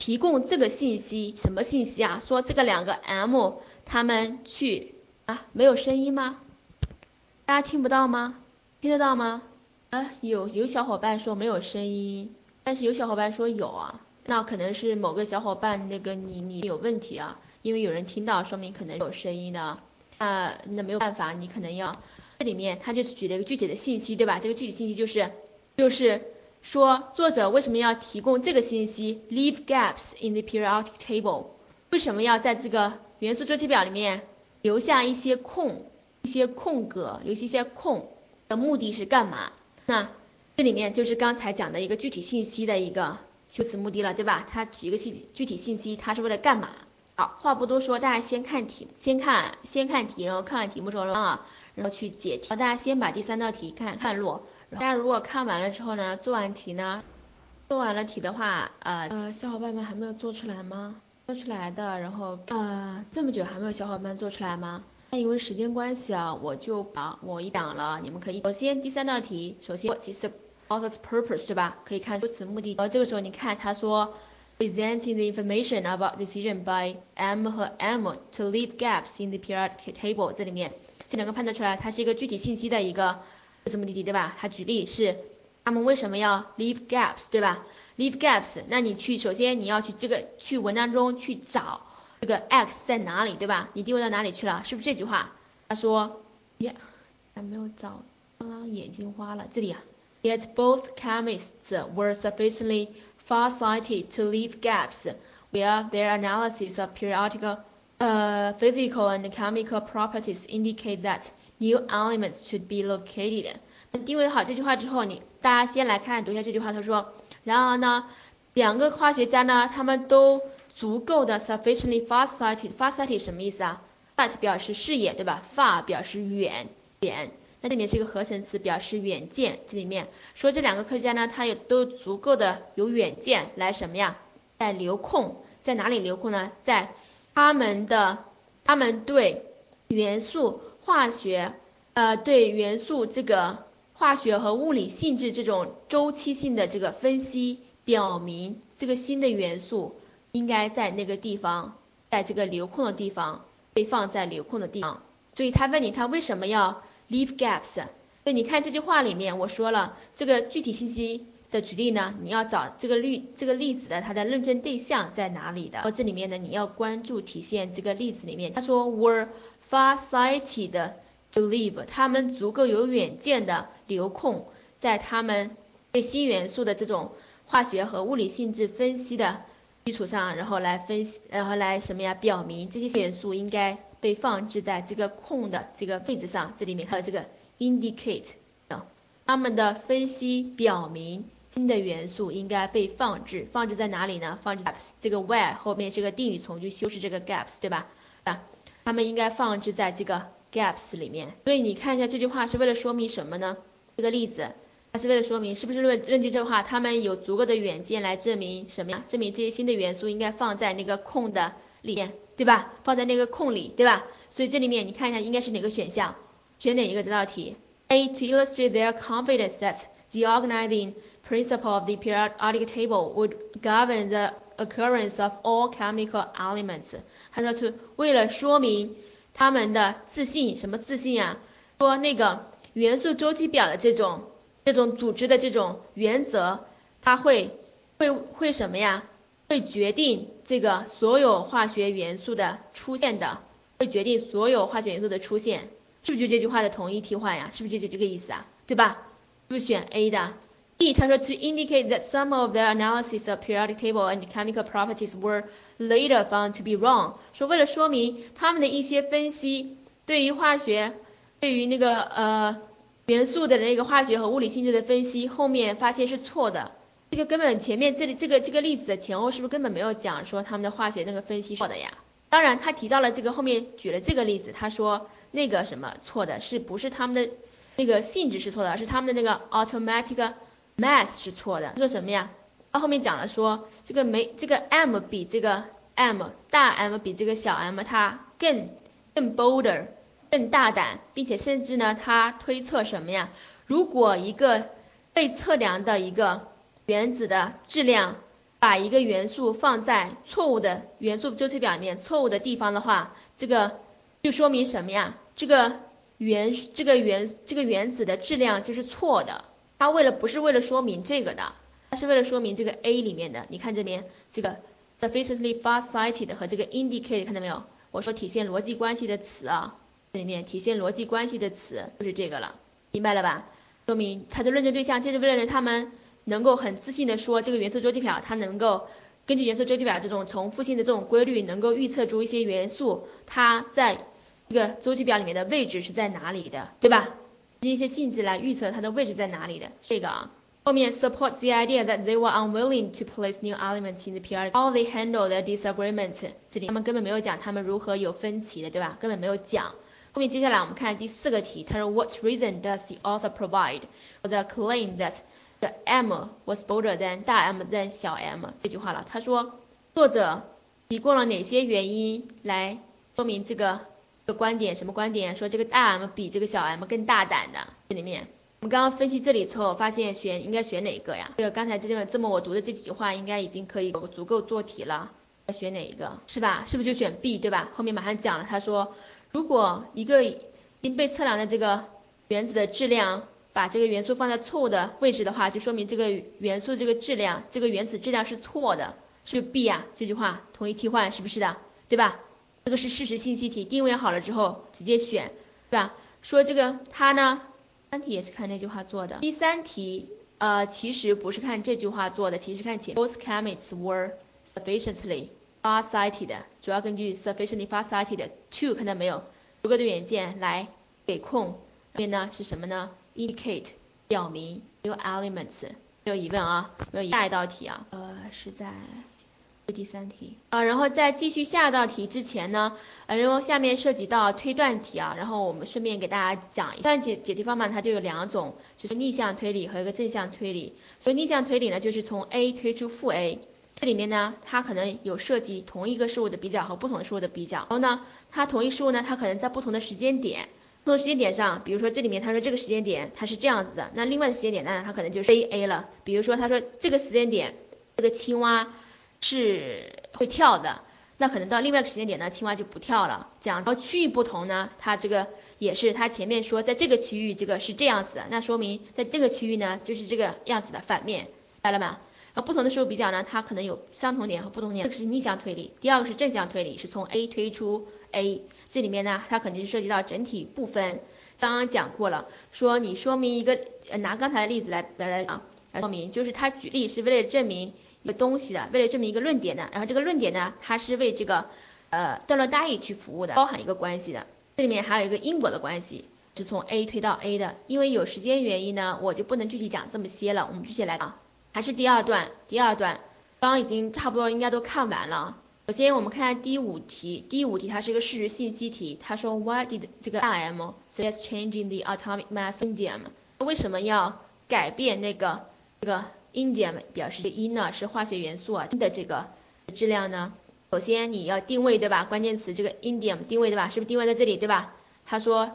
提供这个信息，什么信息啊？说这个两个 M 他们去啊，没有声音吗？大家听不到吗？听得到吗？啊，有有小伙伴说没有声音，但是有小伙伴说有啊，那可能是某个小伙伴那个你你有问题啊，因为有人听到，说明可能有声音的，啊，那没有办法，你可能要这里面他就是举了一个具体的信息，对吧？这个具体信息就是就是。说作者为什么要提供这个信息？Leave gaps in the periodic table。为什么要在这个元素周期表里面留下一些空、一些空格，留下一些空的目的是干嘛？那这里面就是刚才讲的一个具体信息的一个修辞目的了，对吧？他举一个细具体信息，他是为了干嘛？好，话不多说，大家先看题，先看先看题，然后看完题目之后啊，然后去解题。大家先把第三道题看看落。大家如果看完了之后呢，做完题呢，做完了题的话，呃呃，小伙伴们还没有做出来吗？做出来的，然后呃，这么久还没有小伙伴做出来吗？那因为时间关系啊，我就把我一讲了，你们可以首先第三道题，首先 What is the author's purpose 对吧？可以看出此目的。然后这个时候你看他说 presenting the information about decision by M 和 M to leave gaps in the period table 这里面，这两个判断出来，它是一个具体信息的一个。这目的地对吧？他举例是他们为什么要 leave gaps 对吧？leave gaps，那你去首先你要去这个去文章中去找这个 x 在哪里对吧？你定位到哪里去了？是不是这句话？他说，耶，还没有找，刚刚眼睛花了，这里啊。Yet both chemists were sufficiently far-sighted to leave gaps where their analysis of periodical, uh, physical and chemical properties indicate that New elements should be located。那定位好这句话之后，你大家先来看读一下这句话。他说，然而呢，两个化学家呢，他们都足够的 sufficiently far-sighted。far-sighted 什么意思啊 fat 表示视野，对吧？far 表示远远。那这里面是一个合成词，表示远见。这里面说这两个科学家呢，他也都足够的有远见来什么呀？在留空，在哪里留空呢？在他们的他们对元素。化学，呃，对元素这个化学和物理性质这种周期性的这个分析，表明这个新的元素应该在那个地方，在这个留空的地方被放在留空的地方。所以他问你，他为什么要 leave gaps？所以你看这句话里面，我说了这个具体信息的举例呢，你要找这个例这个例子的它的论证对象在哪里的。然后这里面呢，你要关注体现这个例子里面，他说 were。Far-sighted to leave，他们足够有远见的留空，在他们对新元素的这种化学和物理性质分析的基础上，然后来分析，然后来什么呀？表明这些元素应该被放置在这个空的这个位置上。这里面还有这个 indicate 啊，他们的分析表明新的元素应该被放置，放置在哪里呢？放置在这个 where 后面是个定语从句修饰这个 gaps，对吧？啊。它们应该放置在这个 gaps 里面，所以你看一下这句话是为了说明什么呢？这个例子，它是为了说明是不是论论据这句话，他们有足够的远见来证明什么呀？证明这些新的元素应该放在那个空的里面，对吧？放在那个空里，对吧？所以这里面你看一下应该是哪个选项？选哪一个这道题？A to illustrate their confidence that the organizing principle of the periodic table would govern the occurrence of all chemical elements，他说是为了说明他们的自信，什么自信啊？说那个元素周期表的这种这种组织的这种原则，它会会会什么呀？会决定这个所有化学元素的出现的，会决定所有化学元素的出现，是不是就这句话的同义替换呀？是不是就这个意思啊？对吧？是不是选 A 的？B 他说 to indicate that some of the analysis of periodic table and chemical properties were later found to be wrong，说为了说明他们的一些分析对于化学，对于那个呃元素的那个化学和物理性质的分析，后面发现是错的。这个根本前面这里这个这个例子的前后是不是根本没有讲说他们的化学那个分析错的呀？当然他提到了这个后面举了这个例子，他说那个什么错的是不是他们的那个性质是错的，而是他们的那个 automatic mass 是错的。说什么呀？他后面讲了说这个没这个 m 比这个 m 大 m 比这个小 m 它更更 bolder 更大胆，并且甚至呢他推测什么呀？如果一个被测量的一个原子的质量，把一个元素放在错误的元素周期表里面错误的地方的话，这个就说明什么呀？这个原这个原这个原子的质量就是错的。它为了不是为了说明这个的，它是为了说明这个 A 里面的。你看这边这个 sufficiently far-sighted 和这个 indicate 看到没有？我说体现逻辑关系的词啊，这里面体现逻辑关系的词就是这个了，明白了吧？说明它的论证对象就是为了他们。能够很自信的说，这个元素周期表它能够根据元素周期表这种重复性的这种规律，能够预测出一些元素它在这个周期表里面的位置是在哪里的，对吧？一些性质来预测它的位置在哪里的。这个啊，后面 supports the idea that they were unwilling to place new elements in the period. How they handle the disagreement？这里他们根本没有讲他们如何有分歧的，对吧？根本没有讲。后面接下来我们看第四个题，他说 What reason does the author provide for the claim that the m was bolder than 大 M than 小 m 这句话了。他说，作者提供了哪些原因来说明这个个观点？什么观点？说这个大 M 比这个小 m 更大胆的。这里面我们刚刚分析这里之后，发现选应该选哪一个呀？这个刚才这个这么我读的这几句话，应该已经可以足够做题了。选哪一个？是吧？是不是就选 B 对吧？后面马上讲了，他说，如果一个已经被测量的这个原子的质量。把这个元素放在错误的位置的话，就说明这个元素这个质量，这个原子质量是错的，是不 B 啊，这句话同义替换是不是的，对吧？这个是事实信息题，定位好了之后直接选，对吧？说这个它呢，三题也是看那句话做的。第三题，呃，其实不是看这句话做的，其实看前 Both chemists were sufficiently far-sighted，主要根据 sufficiently far-sighted to 看到没有？如果的元件来给空，这边呢是什么呢？indicate 表明 new elements 没有疑问啊，没有疑下一道题啊，呃是在第三题啊，然后在继续下一道题之前呢，呃然后下面涉及到推断题啊，然后我们顺便给大家讲一下解解题方法，它就有两种，就是逆向推理和一个正向推理。所以逆向推理呢，就是从 A 推出负 A，这里面呢，它可能有涉及同一个事物的比较和不同事物的比较，然后呢，它同一事物呢，它可能在不同的时间点。不同时间点上，比如说这里面他说这个时间点它是这样子的，那另外的时间点呢，它可能就是 A A 了。比如说他说这个时间点这个青蛙是会跳的，那可能到另外一个时间点呢，青蛙就不跳了。讲到区域不同呢，它这个也是它前面说在这个区域这个是这样子的，那说明在这个区域呢就是这个样子的反面，明白了吗？和不同的事物比较呢，它可能有相同点和不同点，这个是逆向推理。第二个是正向推理，是从 A 推出 A。这里面呢，它肯定是涉及到整体部分。刚刚讲过了，说你说明一个，拿刚才的例子来来来啊，来说明，就是他举例是为了证明个东西的，为了证明一个论点的。然后这个论点呢，它是为这个呃段落大意去服务的，包含一个关系的。这里面还有一个因果的关系，是从 A 推到 A 的。因为有时间原因呢，我就不能具体讲这么些了。我们具体来讲，还是第二段，第二段，刚刚已经差不多应该都看完了。首先，我们看下第五题。第五题它是一个事实信息题。他说，Why did 这个 M suggest changing the atomic mass indium？为什么要改变那个这个 indium 表示的铟呢？是化学元素啊的这个质量呢？首先你要定位对吧？关键词这个 indium 定位对吧？是不是定位在这里对吧？他说，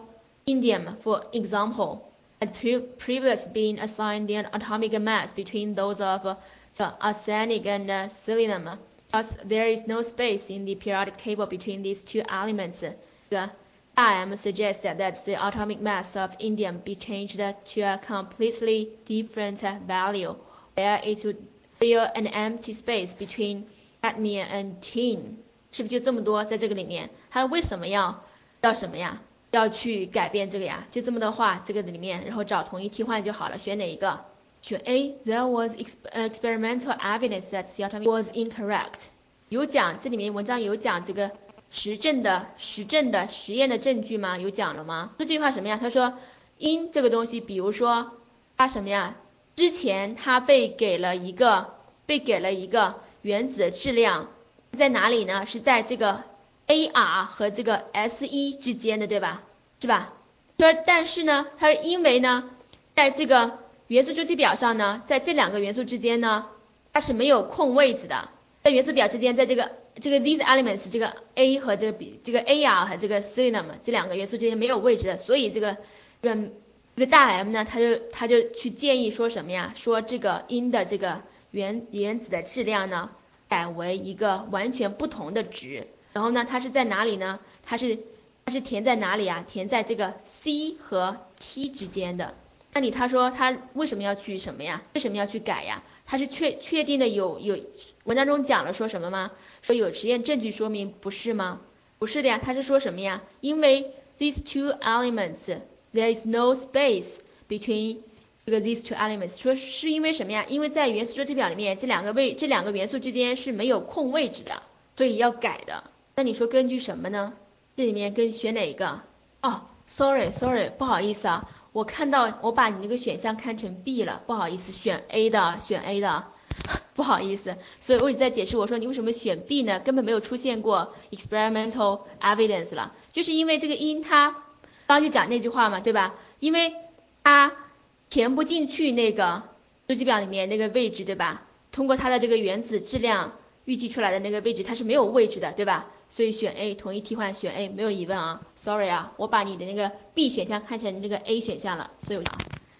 indium for example had previously been assigned an atomic mass between those of the arsenic and selenium。Because there is no space in the periodic table between these two elements, the M suggests that the atomic mass of indium be changed to a completely different value, There is to fill an empty space between admin and tin，是不是就这么多在这个里面？它为什么要要什么呀？要去改变这个呀？就这么多话这个里面，然后找同一替换就好了。选哪一个？选 A。There was experimental evidence that the atomic was incorrect。有讲这里面文章有讲这个实证的实证的实验的证据吗？有讲了吗？说这句话什么呀？他说因这个东西，比如说它什么呀？之前它被给了一个被给了一个原子质量在哪里呢？是在这个 A R 和这个 S 一之间的，对吧？是吧？说但是呢，它是因为呢，在这个元素周期表上呢，在这两个元素之间呢，它是没有空位置的。在元素表之间，在这个这个 these elements 这个 A 和这个 B 这个 A R 和这个 selenium 这两个元素之间没有位置的，所以这个这个这个大 M 呢，他就他就去建议说什么呀？说这个 in 的这个原原子的质量呢，改为一个完全不同的值。然后呢，它是在哪里呢？它是它是填在哪里啊？填在这个 C 和 T 之间的。那你他说他为什么要去什么呀？为什么要去改呀？他是确确定的有有文章中讲了说什么吗？说有实验证据说明不是吗？不是的呀，他是说什么呀？因为 these two elements there is no space between 这个 these two elements，说是因为什么呀？因为在元素周期表里面这两个位这两个元素之间是没有空位置的，所以要改的。那你说根据什么呢？这里面跟选哪一个？哦，sorry sorry，不好意思啊，我看到我把你那个选项看成 B 了，不好意思，选 A 的，选 A 的，不好意思，所以我一直在解释，我说你为什么选 B 呢？根本没有出现过 experimental evidence 了，就是因为这个因它刚就讲那句话嘛，对吧？因为它填不进去那个周期表里面那个位置，对吧？通过它的这个原子质量预计出来的那个位置，它是没有位置的，对吧？所以选 A，统一替换选 A，没有疑问啊。Sorry 啊，我把你的那个 B 选项看成那个 A 选项了，所以我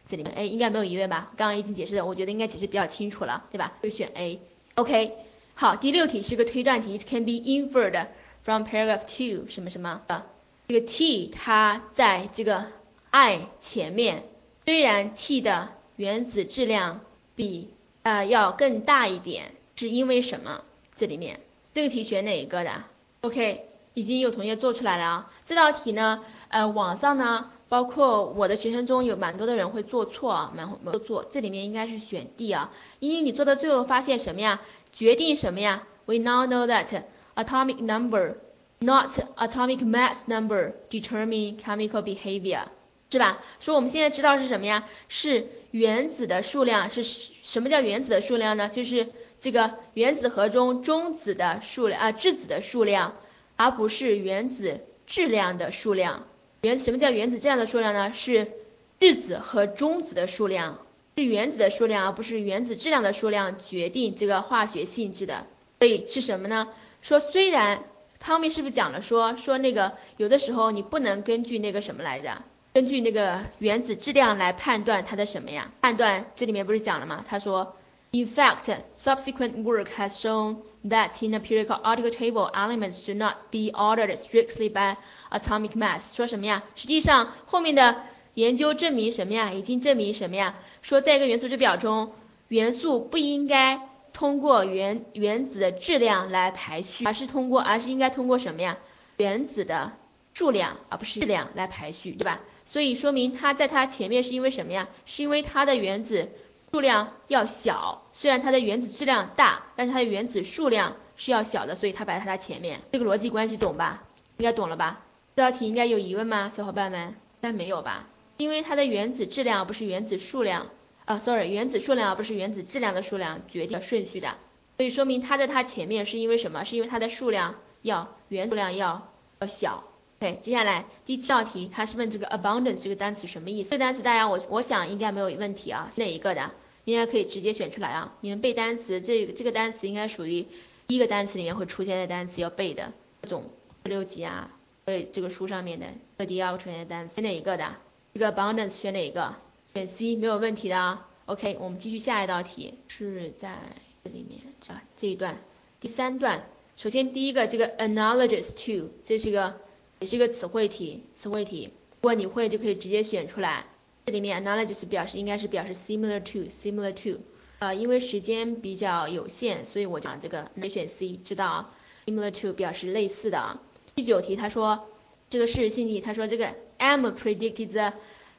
这里面 A 应该没有疑问吧？刚刚已经解释的，我觉得应该解释比较清楚了，对吧？就选 A。OK，好，第六题是个推断题，It can be inferred from paragraph two 什么什么的，这个 T 它在这个 I 前面，虽然 T 的原子质量比呃要更大一点，是因为什么？这里面这个题选哪一个的？OK，已经有同学做出来了啊。这道题呢，呃，网上呢，包括我的学生中有蛮多的人会做错啊，蛮蛮做。这里面应该是选 D 啊，因为你做到最后发现什么呀？决定什么呀？We now know that atomic number, not atomic mass number, determine chemical behavior，是吧？说我们现在知道是什么呀？是原子的数量是什么叫原子的数量呢？就是。这个原子核中中子的数量啊，质子的数量，而不是原子质量的数量。原什么叫原子质量的数量呢？是质子和中子的数量，是原子的数量，而不是原子质量的数量决定这个化学性质的。所以是什么呢？说虽然汤米是不是讲了说说那个有的时候你不能根据那个什么来着？根据那个原子质量来判断它的什么呀？判断这里面不是讲了吗？他说。In fact, subsequent work has shown that in a periodic table, elements should not be ordered strictly by atomic mass。说什么呀？实际上后面的研究证明什么呀？已经证明什么呀？说在一个元素质表中，元素不应该通过原原子的质量来排序，而是通过，而是应该通过什么呀？原子的数量，而不是质量来排序，对吧？所以说明它在它前面是因为什么呀？是因为它的原子。数量要小，虽然它的原子质量大，但是它的原子数量是要小的，所以它摆在它前面。这个逻辑关系懂吧？应该懂了吧？这道题应该有疑问吗，小伙伴们？应该没有吧？因为它的原子质量不是原子数量啊，sorry，原子数量而不是原子质量的数量决定顺序的，所以说明它在它前面是因为什么？是因为它的数量要原数量要要小。OK，接下来第七道题，它是问这个 abundance 这个单词什么意思？这个单词大家我我想应该没有问题啊，是哪一个的？应该可以直接选出来啊！你们背单词，这这个单词应该属于第一个单词里面会出现的单词要背的，这种六级啊，背这个书上面的这第二个出现的单词，选哪一个的？这个 abundance 选哪一个？选 C 没有问题的啊。OK，我们继续下一道题，是在这里面这这一段第三段。首先第一个这个 analogous to，这是个也是个词汇题，词汇题，如果你会就可以直接选出来。这里面 analogous 表示应该是表示 similar to，similar to。呃，因为时间比较有限，所以我讲这个没选 C，知道啊？Similar to 表示类似的啊。第九题他说这个事实信题，他说这个 am predicted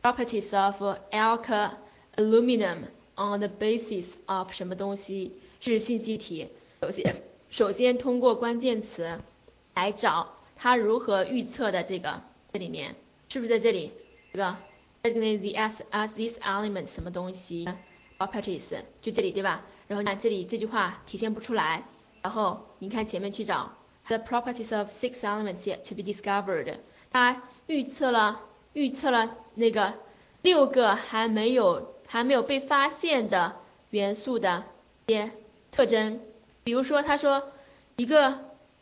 properties of alk aluminum on the basis of 什么东西？是信息题。首先，首先通过关键词来找它如何预测的这个这里面是不是在这里这个，the as as this element 什么东西 properties 就这里对吧？然后看这里这句话体现不出来，然后你看前面去找 the properties of six elements yet to be discovered，它预测了预测了那个六个还没有还没有被发现的元素的一些特征，比如说他说一个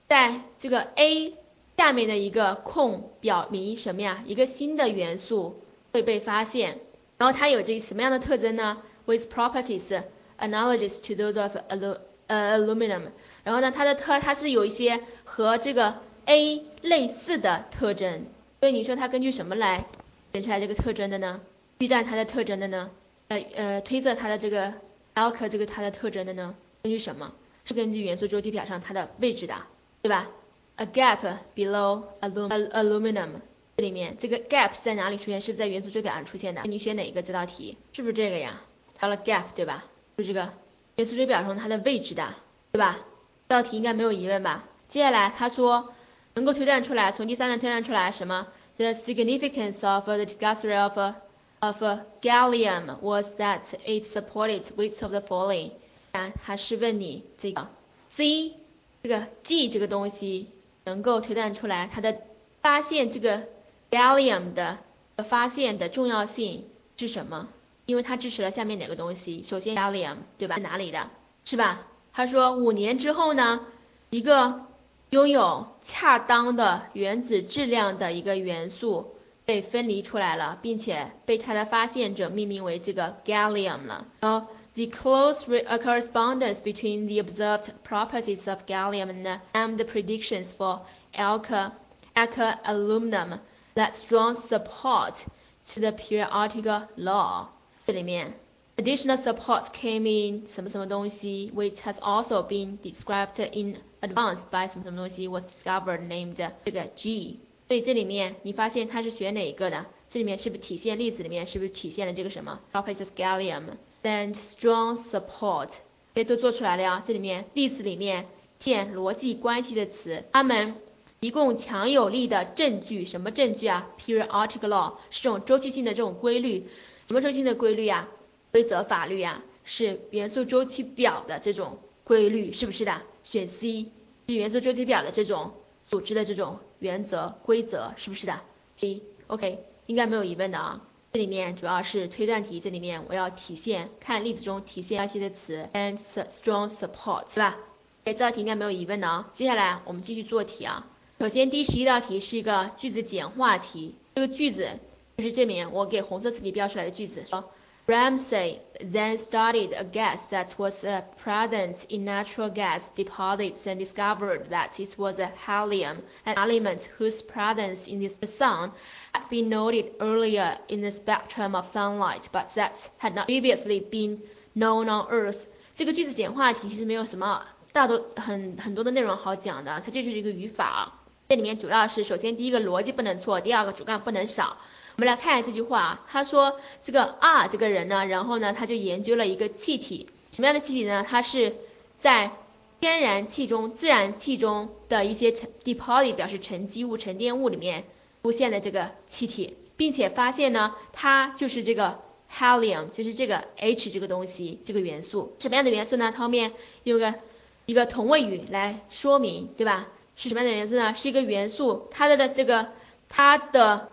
在这个 A 下面的一个空表明什么呀？一个新的元素会被发现，然后它有这什么样的特征呢？With properties analogous to those of alu 呃 aluminum，然后呢它的特它是有一些和这个 A 类似的特征，所以你说它根据什么来选出来这个特征的呢？预断它的特征的呢？呃呃推测它的这个 alk 这个它的特征的呢？根据什么？是根据元素周期表上它的位置的，对吧？A gap below aluminum，这里面这个 gap 在哪里出现？是不是在元素周表上出现的？你选哪一个这道题？是不是这个呀？到了 gap 对吧？就这个元素周表上它的位置的，对吧？这道题应该没有疑问吧？接下来他说能够推断出来，从第三段推断出来什么？The significance of the discovery of of gallium was that it supported weight of the following。啊，他是问你这个 C 这个 G 这个东西。能够推断出来它的发现这个 gallium 的发现的重要性是什么？因为它支持了下面哪个东西？首先 gallium 对吧？哪里的？是吧？他说五年之后呢，一个拥有恰当的原子质量的一个元素被分离出来了，并且被它的发现者命名为这个 gallium 了。然后 the close correspondence between the observed properties of gallium and the predictions for alkyl aluminum that strong support to the periodic law。这里面 Additional support came in 什么什么东西，which has also been described in advance by 什么什么东西 was discovered named 这个 G。所以这里面你发现它是选哪一个的？这里面是不是体现例子里面是不是体现了这个什么 properties of gallium？and strong support，这都做出来了呀。这里面例子里面建逻辑关系的词，它们提供强有力的证据。什么证据啊？Periodic law 是这种周期性的这种规律。什么周期性的规律呀？规则法律呀？是元素周期表的这种规律，是不是的？选 C 是元素周期表的这种组织的这种原则规则，是不是的？C，OK，应该没有疑问的啊。这里面主要是推断题，这里面我要体现看例子中体现关系的词 and strong support 是吧？哎，这道题应该没有疑问的啊。接下来我们继续做题啊。首先第十一道题是一个句子简化题，这个句子就是这里面我给红色字体标出来的句子说。Ramsay then studied a gas that was uh, present in natural gas deposits and discovered that it was a helium, an element whose presence in the sun had been noted earlier in the spectrum of sunlight, but that had not previously been known on Earth. 这个句子简化题其实没有什么大多很很多的内容好讲的，它这就是一个语法。这里面主要是首先第一个逻辑不能错，第二个主干不能少。 我们来看下这句话啊，他说这个 R 这个人呢，然后呢他就研究了一个气体，什么样的气体呢？它是在天然气中、自然气中的一些沉 deposit 表示沉积物、沉淀物里面出现的这个气体，并且发现呢，它就是这个 helium，就是这个 H 这个东西，这个元素，什么样的元素呢？后面用个一个同位语来说明，对吧？是什么样的元素呢？是一个元素，它的的这个它的。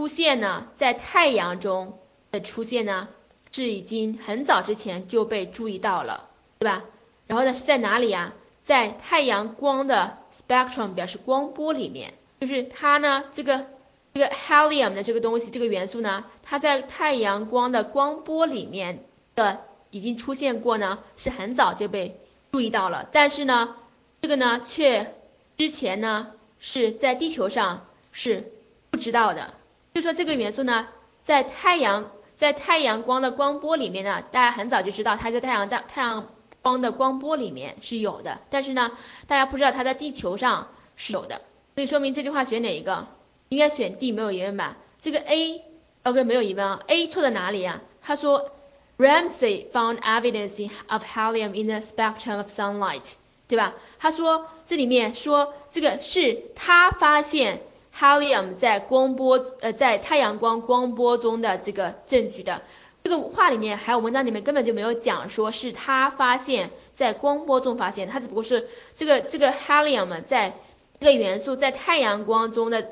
出现呢，在太阳中的出现呢，是已经很早之前就被注意到了，对吧？然后呢是在哪里啊？在太阳光的 spectrum 表示光波里面，就是它呢这个这个 helium 的这个东西，这个元素呢，它在太阳光的光波里面的已经出现过呢，是很早就被注意到了。但是呢，这个呢却之前呢是在地球上是不知道的。就说这个元素呢，在太阳在太阳光的光波里面呢，大家很早就知道它在太阳大太阳光的光波里面是有的，但是呢，大家不知道它在地球上是有的，所以说明这句话选哪一个？应该选 D，没有疑问吧？这个 A，OK 没有疑问啊，A 错在哪里啊？他说 Ramsey found evidence of helium in the spectrum of sunlight，对吧？他说这里面说这个是他发现 helium 在光波呃在太阳光光波中的这个证据的。这个话里面还有文章里面根本就没有讲说是他发现，在光波中发现，他只不过是这个这个 helium 在这个元素在太阳光中的。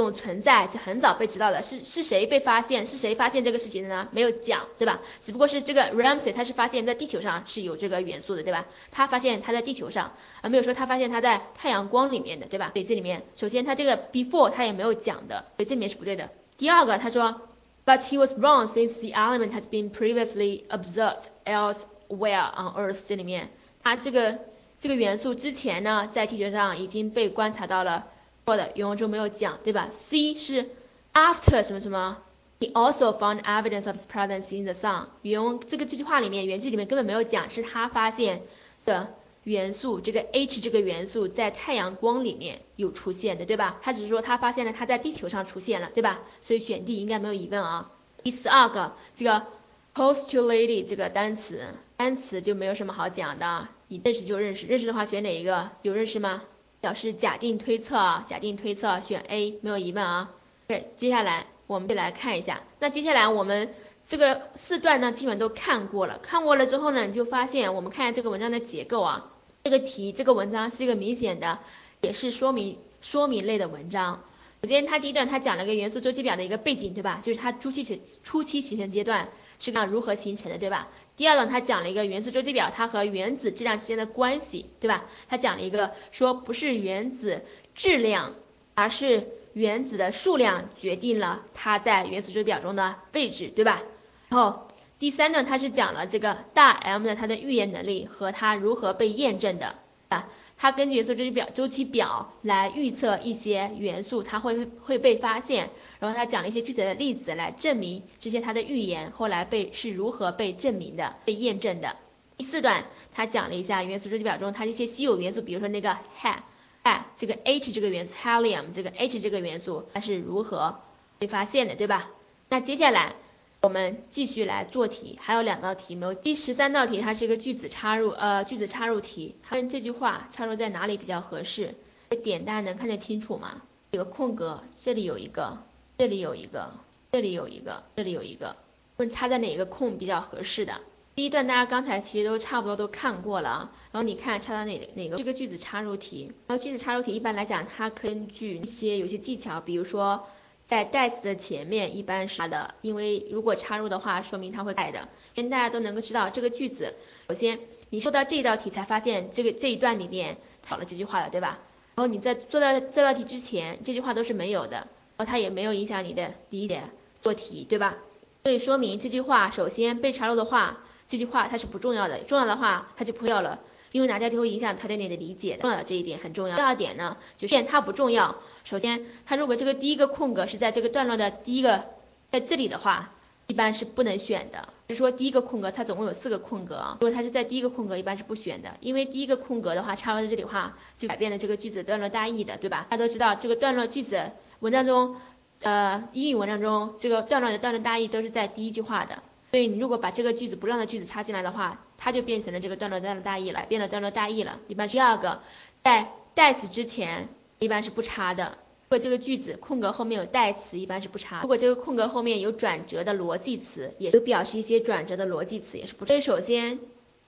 这种存在是很早被知道的，是是谁被发现？是谁发现这个事情的呢？没有讲，对吧？只不过是这个 Ramsey 他是发现在地球上是有这个元素的，对吧？他发现他在地球上，而没有说他发现他在太阳光里面的，对吧？所以这里面首先他这个 before 他也没有讲的，所以这里面是不对的。第二个他说，But he was wrong since the element has been previously observed elsewhere on Earth。这里面他这个这个元素之前呢，在地球上已经被观察到了。错的，原文中没有讲，对吧？C 是 after 什么什么，he also found evidence of his presence in the sun。原文这个这句话里面，原句里面根本没有讲是他发现的元素，这个 H 这个元素在太阳光里面有出现的，对吧？他只是说他发现了他在地球上出现了，对吧？所以选 D 应该没有疑问啊。第十二个，这个 postulate 这个单词，单词就没有什么好讲的，你认识就认识，认识的话选哪一个？有认识吗？表示假定推测啊，假定推测选 A 没有疑问啊。对，接下来我们就来看一下。那接下来我们这个四段呢，基本都看过了。看过了之后呢，你就发现我们看一下这个文章的结构啊。这个题，这个文章是一个明显的，也是说明说明类的文章。首先，它第一段它讲了个元素周期表的一个背景，对吧？就是它初期形初期形成阶段是讲如何形成的，对吧？第二段，他讲了一个元素周期表，它和原子质量之间的关系，对吧？他讲了一个说不是原子质量，而是原子的数量决定了它在元素周期表中的位置，对吧？然后第三段，他是讲了这个大 M 的它的预言能力和它如何被验证的，啊，它根据元素周期表周期表来预测一些元素，它会会被发现。然后他讲了一些具体的例子来证明这些他的预言后来被是如何被证明的、被验证的。第四段他讲了一下元素周期表中它这些稀有元素，比如说那个 He，哎，这个 H 这个元素，Helium 这个 H 这个元素它是如何被发现的，对吧？那接下来我们继续来做题，还有两道题没有。第十三道题它是一个句子插入，呃，句子插入题，它跟这句话插入在哪里比较合适？这点大家能看得清楚吗？有个空格，这里有一个。这里有一个，这里有一个，这里有一个，问插在哪个空比较合适的？第一段大家刚才其实都差不多都看过了啊，然后你看插到哪哪个这个句子插入题，然后句子插入题一般来讲它根据一些有些技巧，比如说在代词的前面一般是的，因为如果插入的话，说明它会改的，跟大家都能够知道这个句子，首先你说到这道题才发现这个这一段里面少了这句话了，对吧？然后你在做到这道题之前，这句话都是没有的。后它也没有影响你的理解做题，对吧？所以说明这句话首先被插入的话，这句话它是不重要的，重要的话它就不要了，因为哪家就会影响它对你的理解。重要的这一点很重要。第二点呢，就是它不重要。首先，它如果这个第一个空格是在这个段落的第一个在这里的话，一般是不能选的。是说第一个空格它总共有四个空格啊，如果它是在第一个空格，一般是不选的，因为第一个空格的话插入在这里的话，就改变了这个句子段落大意的，对吧？大家都知道这个段落句子。文章中，呃，英语文章中这个段落的段落大意都是在第一句话的，所以你如果把这个句子不让的句子插进来的话，它就变成了这个段落段落大意了，变了段落大意了。一般第二个，在代词之前一般是不插的。如果这个句子空格后面有代词，一般是不插。如果这个空格后面有转折的逻辑词，也就表示一些转折的逻辑词，也是不。所以首先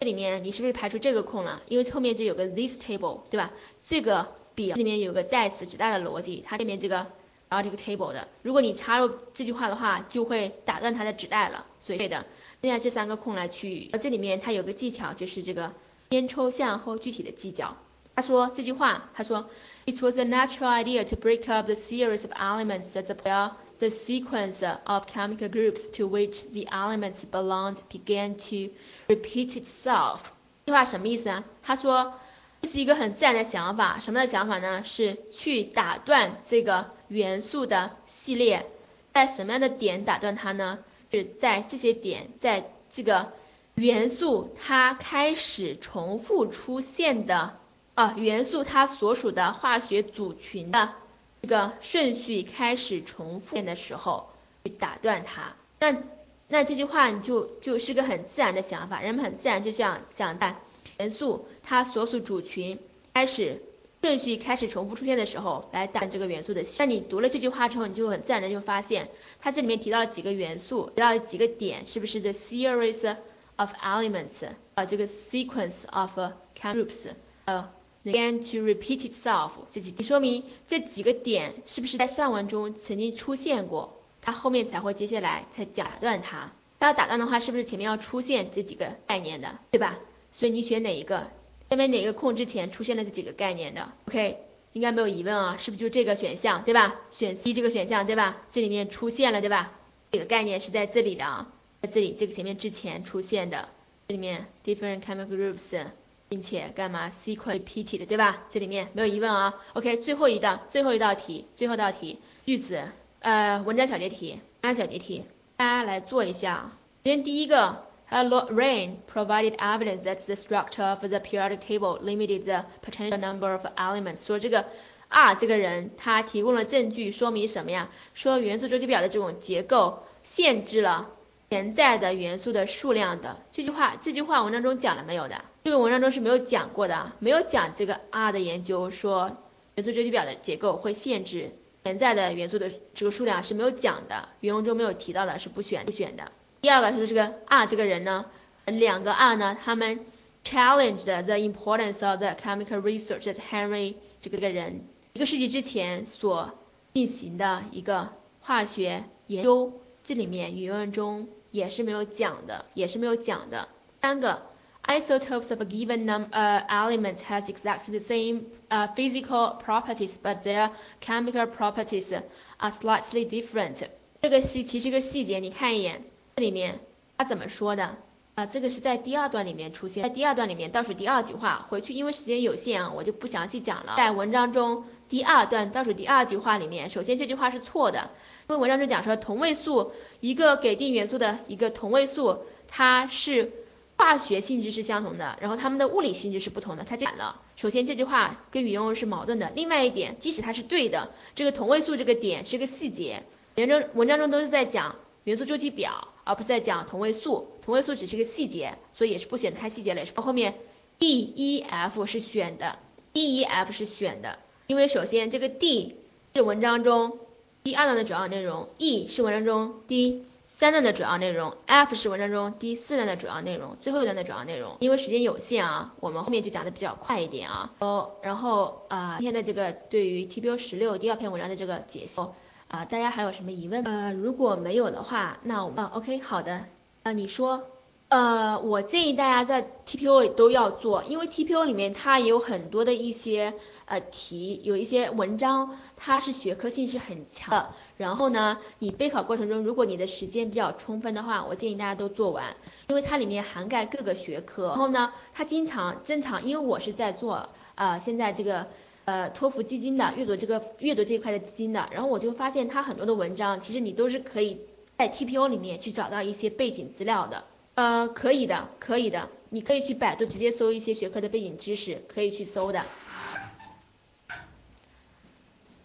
这里面你是不是排除这个空了？因为后面就有个 this table，对吧？这个表里面有个代词指代的逻辑，它这边这个。然后这个 table 的，如果你插入这句话的话，就会打断它的指代了，所以对的。剩下这三个空来去，这里面它有个技巧，就是这个先抽象后具体的技巧。他说这句话，他说，It was a natural idea to break up the series of elements that supply the sequence of chemical groups to which the elements belonged began to repeat itself。这句话什么意思啊？他说。这是一个很自然的想法，什么样的想法呢？是去打断这个元素的系列，在什么样的点打断它呢？是在这些点，在这个元素它开始重复出现的啊，元素它所属的化学组群的这个顺序开始重复的时候，去打断它。那那这句话你就就是个很自然的想法，人们很自然就像想在元素它所属主群开始。顺序开始重复出现的时候，来打这个元素的。那你读了这句话之后，你就很自然的就发现，它这里面提到了几个元素，提到了几个点，是不是 the series of elements 啊，这个 sequence of groups，呃，began to repeat itself，这几，说明这几个点是不是在上文中曾经出现过，它后面才会接下来才打断它。它要打断的话，是不是前面要出现这几个概念的，对吧？所以你选哪一个？下面哪个空之前出现了这几个概念的？OK，应该没有疑问啊，是不是就这个选项，对吧？选 C 这个选项，对吧？这里面出现了，对吧？这个概念是在这里的啊，在这里这个前面之前出现的，这里面 different chemical groups，并且干嘛 repeated 对吧？这里面没有疑问啊。OK，最后一道，最后一道题，最后一道题，句子，呃，文章小结题，文章小结题，大家来做一下。首先第一个。Lorraine provided evidence that the structure of the periodic table limited the potential number of elements。说这个 R 这个人他提供了证据，说明什么呀？说元素周期表的这种结构限制了潜在的元素的数量的。这句话这句话文章中讲了没有的？这个文章中是没有讲过的，没有讲这个 R 的研究说元素周期表的结构会限制潜在的元素的这个数量是没有讲的，原文中没有提到的，是不选不选的。第二个就是这个 R 这个人呢，两个 R 呢，他们 challenged the importance of the chemical research that Henry 这个个人一个世纪之前所进行的一个化学研究，这里面原文中也是没有讲的，也是没有讲的。三个 isotopes of a given number element has exactly the same 呃 physical properties but their chemical properties are slightly different。这个细其实个细节，你看一眼。这里面他怎么说的啊？这个是在第二段里面出现，在第二段里面倒数第二句话，回去因为时间有限啊，我就不详细讲了。在文章中第二段倒数第二句话里面，首先这句话是错的，因为文章中讲说同位素一个给定元素的一个同位素，它是化学性质是相同的，然后它们的物理性质是不同的，它反了。首先这句话跟原文是矛盾的。另外一点，即使它是对的，这个同位素这个点是个细节，文章文章中都是在讲元素周期表。而不是在讲同位素，同位素只是个细节，所以也是不选太细节类。后面 D E F 是选的，D E F 是选的，因为首先这个 D 是文章中第二段的主要内容，E 是文章中第三段的主要内容，F 是文章中第四段的主要内容，最后一段的主要内容。因为时间有限啊，我们后面就讲的比较快一点啊。哦，然后啊，今天的这个对于 T P U 十六第二篇文章的这个解析。哦啊，大家还有什么疑问？呃，如果没有的话，那我们啊，OK，好的，啊，你说，呃，我建议大家在 TPO 里都要做，因为 TPO 里面它也有很多的一些呃题，有一些文章，它是学科性是很强的。然后呢，你备考过程中，如果你的时间比较充分的话，我建议大家都做完，因为它里面涵盖各个学科。然后呢，它经常正常，因为我是在做啊，现在这个。呃，托福基金的阅读这个阅读这一块的基金的，然后我就发现它很多的文章，其实你都是可以在 TPO 里面去找到一些背景资料的。呃，可以的，可以的，你可以去百度直接搜一些学科的背景知识，可以去搜的。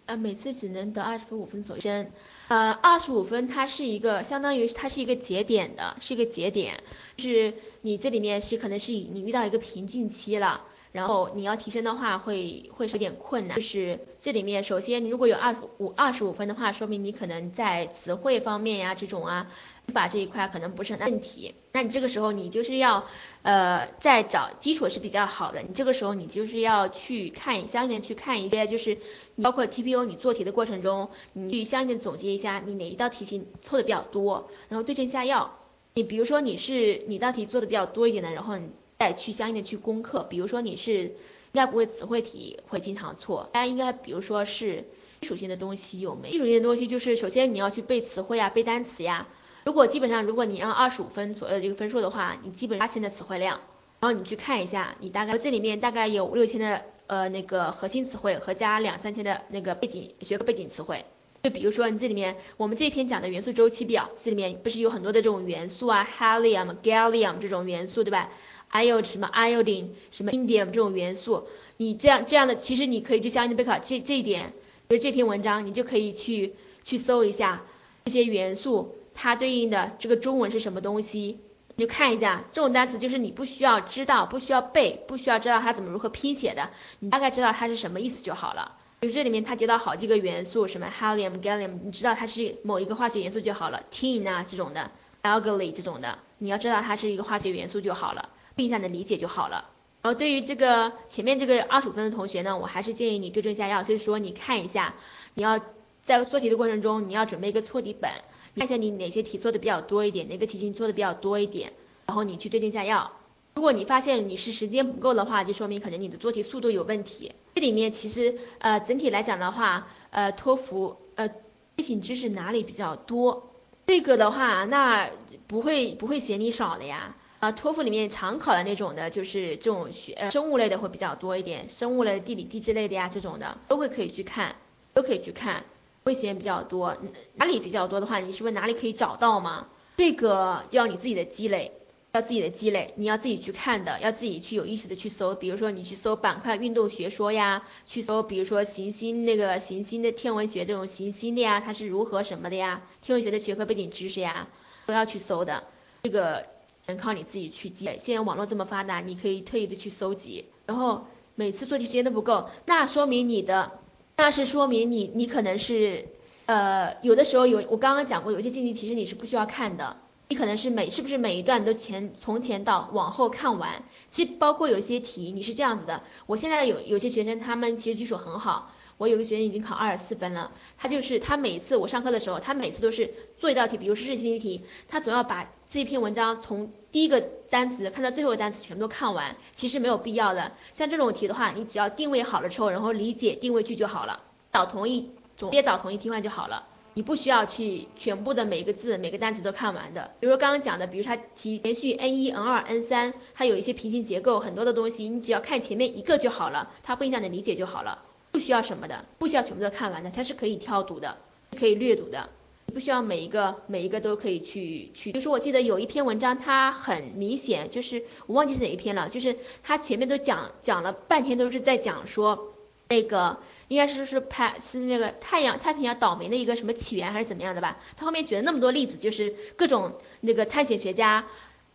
呃，每次只能得二十五分左右。呃，二十五分它是一个相当于它是一个节点的，是一个节点，是你这里面是可能是你遇到一个瓶颈期了。然后你要提升的话，会会有点困难。就是这里面，首先你如果有二十五二十五分的话，说明你可能在词汇方面呀这种啊，语法这一块可能不是很大问题。那你这个时候你就是要呃再找基础是比较好的。你这个时候你就是要去看相应的去看一些，就是包括 TPO 你做题的过程中，你去相应的总结一下你哪一道题型错的比较多，然后对症下药。你比如说你是你道题做的比较多一点的，然后你。再去相应的去攻克，比如说你是应该不会词汇题会经常错，大家应该比如说是基础性的东西有没？基础性的东西就是首先你要去背词汇呀，背单词呀。如果基本上如果你按二十五分左右的这个分数的话，你基本八千的词汇量，然后你去看一下，你大概这里面大概有五六千的呃那个核心词汇和加两三千的那个背景学科背景词汇，就比如说你这里面，我们这篇讲的元素周期表，这里面不是有很多的这种元素啊，helium、gallium 这种元素，对吧还有什么 iodine 什么 indium 这种元素，你这样这样的，其实你可以就相应的备考这这一点，就是这篇文章你就可以去去搜一下这些元素，它对应的这个中文是什么东西，你就看一下这种单词，就是你不需要知道，不需要背，不需要知道它怎么如何拼写的，你大概知道它是什么意思就好了。就这里面它提到好几个元素，什么 helium、gallium，你知道它是某一个化学元素就好了，tin 啊这种的，alkali 这种的，你要知道它是一个化学元素就好了，并下的理解就好了。然后对于这个前面这个二十五分的同学呢，我还是建议你对症下药，就是说你看一下，你要在做题的过程中，你要准备一个错题本，看一下你哪些题做的比较多一点，哪个题型做的比较多一点，然后你去对症下药。如果你发现你是时间不够的话，就说明可能你的做题速度有问题。这里面其实呃整体来讲的话，呃托福呃背景知识哪里比较多？这个的话那不会不会嫌你少的呀。啊托福里面常考的那种的，就是这种学呃生物类的会比较多一点，生物类、地理、地质类的呀这种的都会可以去看，都可以去看，会嫌比较多。哪里比较多的话，你是问哪里可以找到吗？这个就要你自己的积累。要自己的积累，你要自己去看的，要自己去有意识的去搜，比如说你去搜板块运动学说呀，去搜比如说行星那个行星的天文学这种行星的呀，它是如何什么的呀，天文学的学科背景知识呀，都要去搜的，这个全靠你自己去积累。现在网络这么发达，你可以特意的去搜集，然后每次做题时间都不够，那说明你的，那是说明你你可能是呃有的时候有我刚刚讲过，有些信息其实你是不需要看的。你可能是每是不是每一段都前从前到往后看完？其实包括有些题你是这样子的。我现在有有些学生他们其实基础很好，我有个学生已经考二十四分了。他就是他每次我上课的时候，他每次都是做一道题，比如是信息题，他总要把这篇文章从第一个单词看到最后一个单词全部都看完。其实没有必要的。像这种题的话，你只要定位好了之后，然后理解定位句就好了，找同义总别找同义替换就好了。你不需要去全部的每一个字每个单词都看完的，比如说刚刚讲的，比如它题连续 n 一 n 二 n 三，它有一些平行结构很多的东西，你只要看前面一个就好了，它不影响你理解就好了，不需要什么的，不需要全部都看完的，它是可以挑读的，可以略读的，不需要每一个每一个都可以去去。比如说我记得有一篇文章，它很明显就是我忘记是哪一篇了，就是它前面都讲讲了半天都是在讲说那个。应该是是拍是那个太阳太平洋岛民的一个什么起源还是怎么样的吧？它后面举了那么多例子，就是各种那个探险学家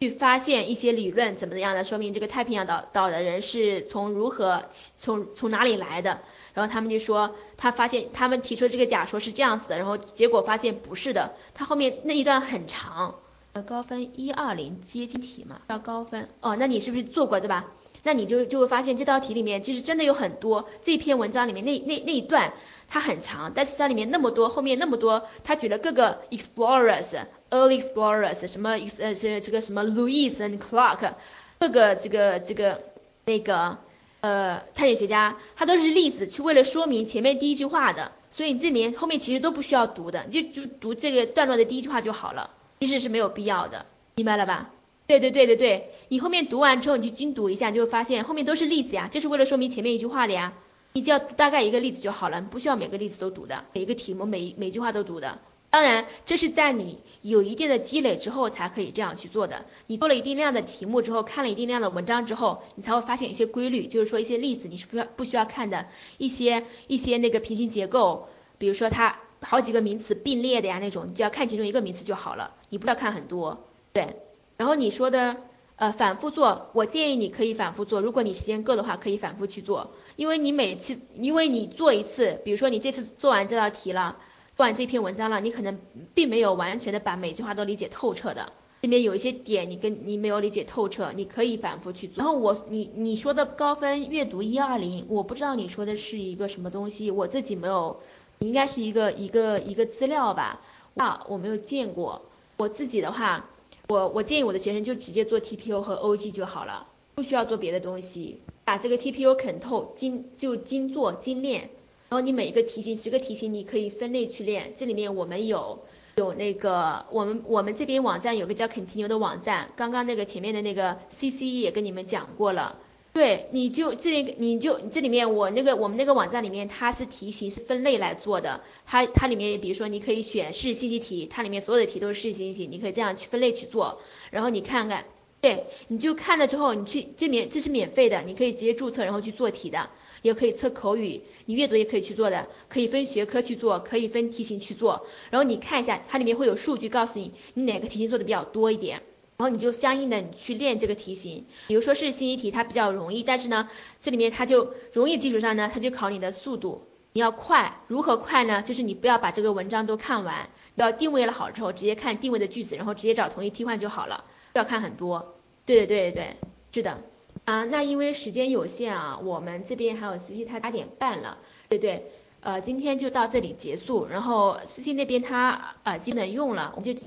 去发现一些理论怎么怎样的，说明这个太平洋岛岛的人是从如何从从哪里来的。然后他们就说他发现他们提出这个假说是这样子的，然后结果发现不是的。他后面那一段很长，呃高分一二零接近题嘛，要高分哦，那你是不是做过对吧？那你就就会发现这道题里面其实真的有很多这篇文章里面那那那一段它很长，但是它里面那么多后面那么多，他举了各个 explorers，early explorers，什么呃是这个什么 Louis and Clark，各个这个这个那个呃探险学家，他都是例子，去为了说明前面第一句话的，所以你这里面后面其实都不需要读的，你就就读这个段落的第一句话就好了，其实是没有必要的，明白了吧？对对对对对，你后面读完之后，你去精读一下，你就会发现后面都是例子呀，就是为了说明前面一句话的呀。你只要大概一个例子就好了，不需要每个例子都读的，每一个题目每每句话都读的。当然，这是在你有一定的积累之后才可以这样去做的。你做了一定量的题目之后，看了一定量的文章之后，你才会发现一些规律，就是说一些例子你是不需要不需要看的，一些一些那个平行结构，比如说它好几个名词并列的呀那种，你只要看其中一个名词就好了，你不要看很多，对。然后你说的，呃，反复做，我建议你可以反复做，如果你时间够的话，可以反复去做，因为你每次，因为你做一次，比如说你这次做完这道题了，做完这篇文章了，你可能并没有完全的把每句话都理解透彻的，里面有一些点你跟你没有理解透彻，你可以反复去做。然后我你你说的高分阅读一二零，我不知道你说的是一个什么东西，我自己没有，应该是一个一个一个资料吧，啊，我没有见过，我自己的话。我我建议我的学生就直接做 TPO 和 OG 就好了，不需要做别的东西，把这个 TPO 啃透，精就精做精练。然后你每一个题型，十个题型你可以分类去练。这里面我们有有那个我们我们这边网站有个叫 Continue 的网站，刚刚那个前面的那个 CCE 也跟你们讲过了，对，你就这里你就这里面我那个我们那个网站里面它是题型是分类来做的，它它里面比如说你可以选是信息题，它里面所有的题都是是信息题，你可以这样去分类去做，然后你看看，对，你就看了之后你去这免这是免费的，你可以直接注册然后去做题的，也可以测口语，你阅读也可以去做的，可以分学科去做，可以分题型去做，然后你看一下它里面会有数据告诉你你哪个题型做的比较多一点。然后你就相应的你去练这个题型，比如说是信息题，它比较容易，但是呢，这里面它就容易基础上呢，它就考你的速度，你要快，如何快呢？就是你不要把这个文章都看完，要定位了好之后，直接看定位的句子，然后直接找同义替换就好了，不要看很多。对对对对，是的。啊，那因为时间有限啊，我们这边还有司机他八点半了，对对。呃，今天就到这里结束，然后司机那边他耳机不能用了，我们就。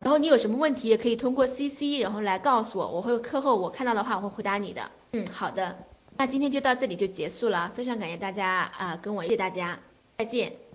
然后你有什么问题也可以通过 CC 然后来告诉我，我会课后我看到的话我会回答你的。嗯，好的，那今天就到这里就结束了，非常感谢大家啊，跟我谢谢大家，再见。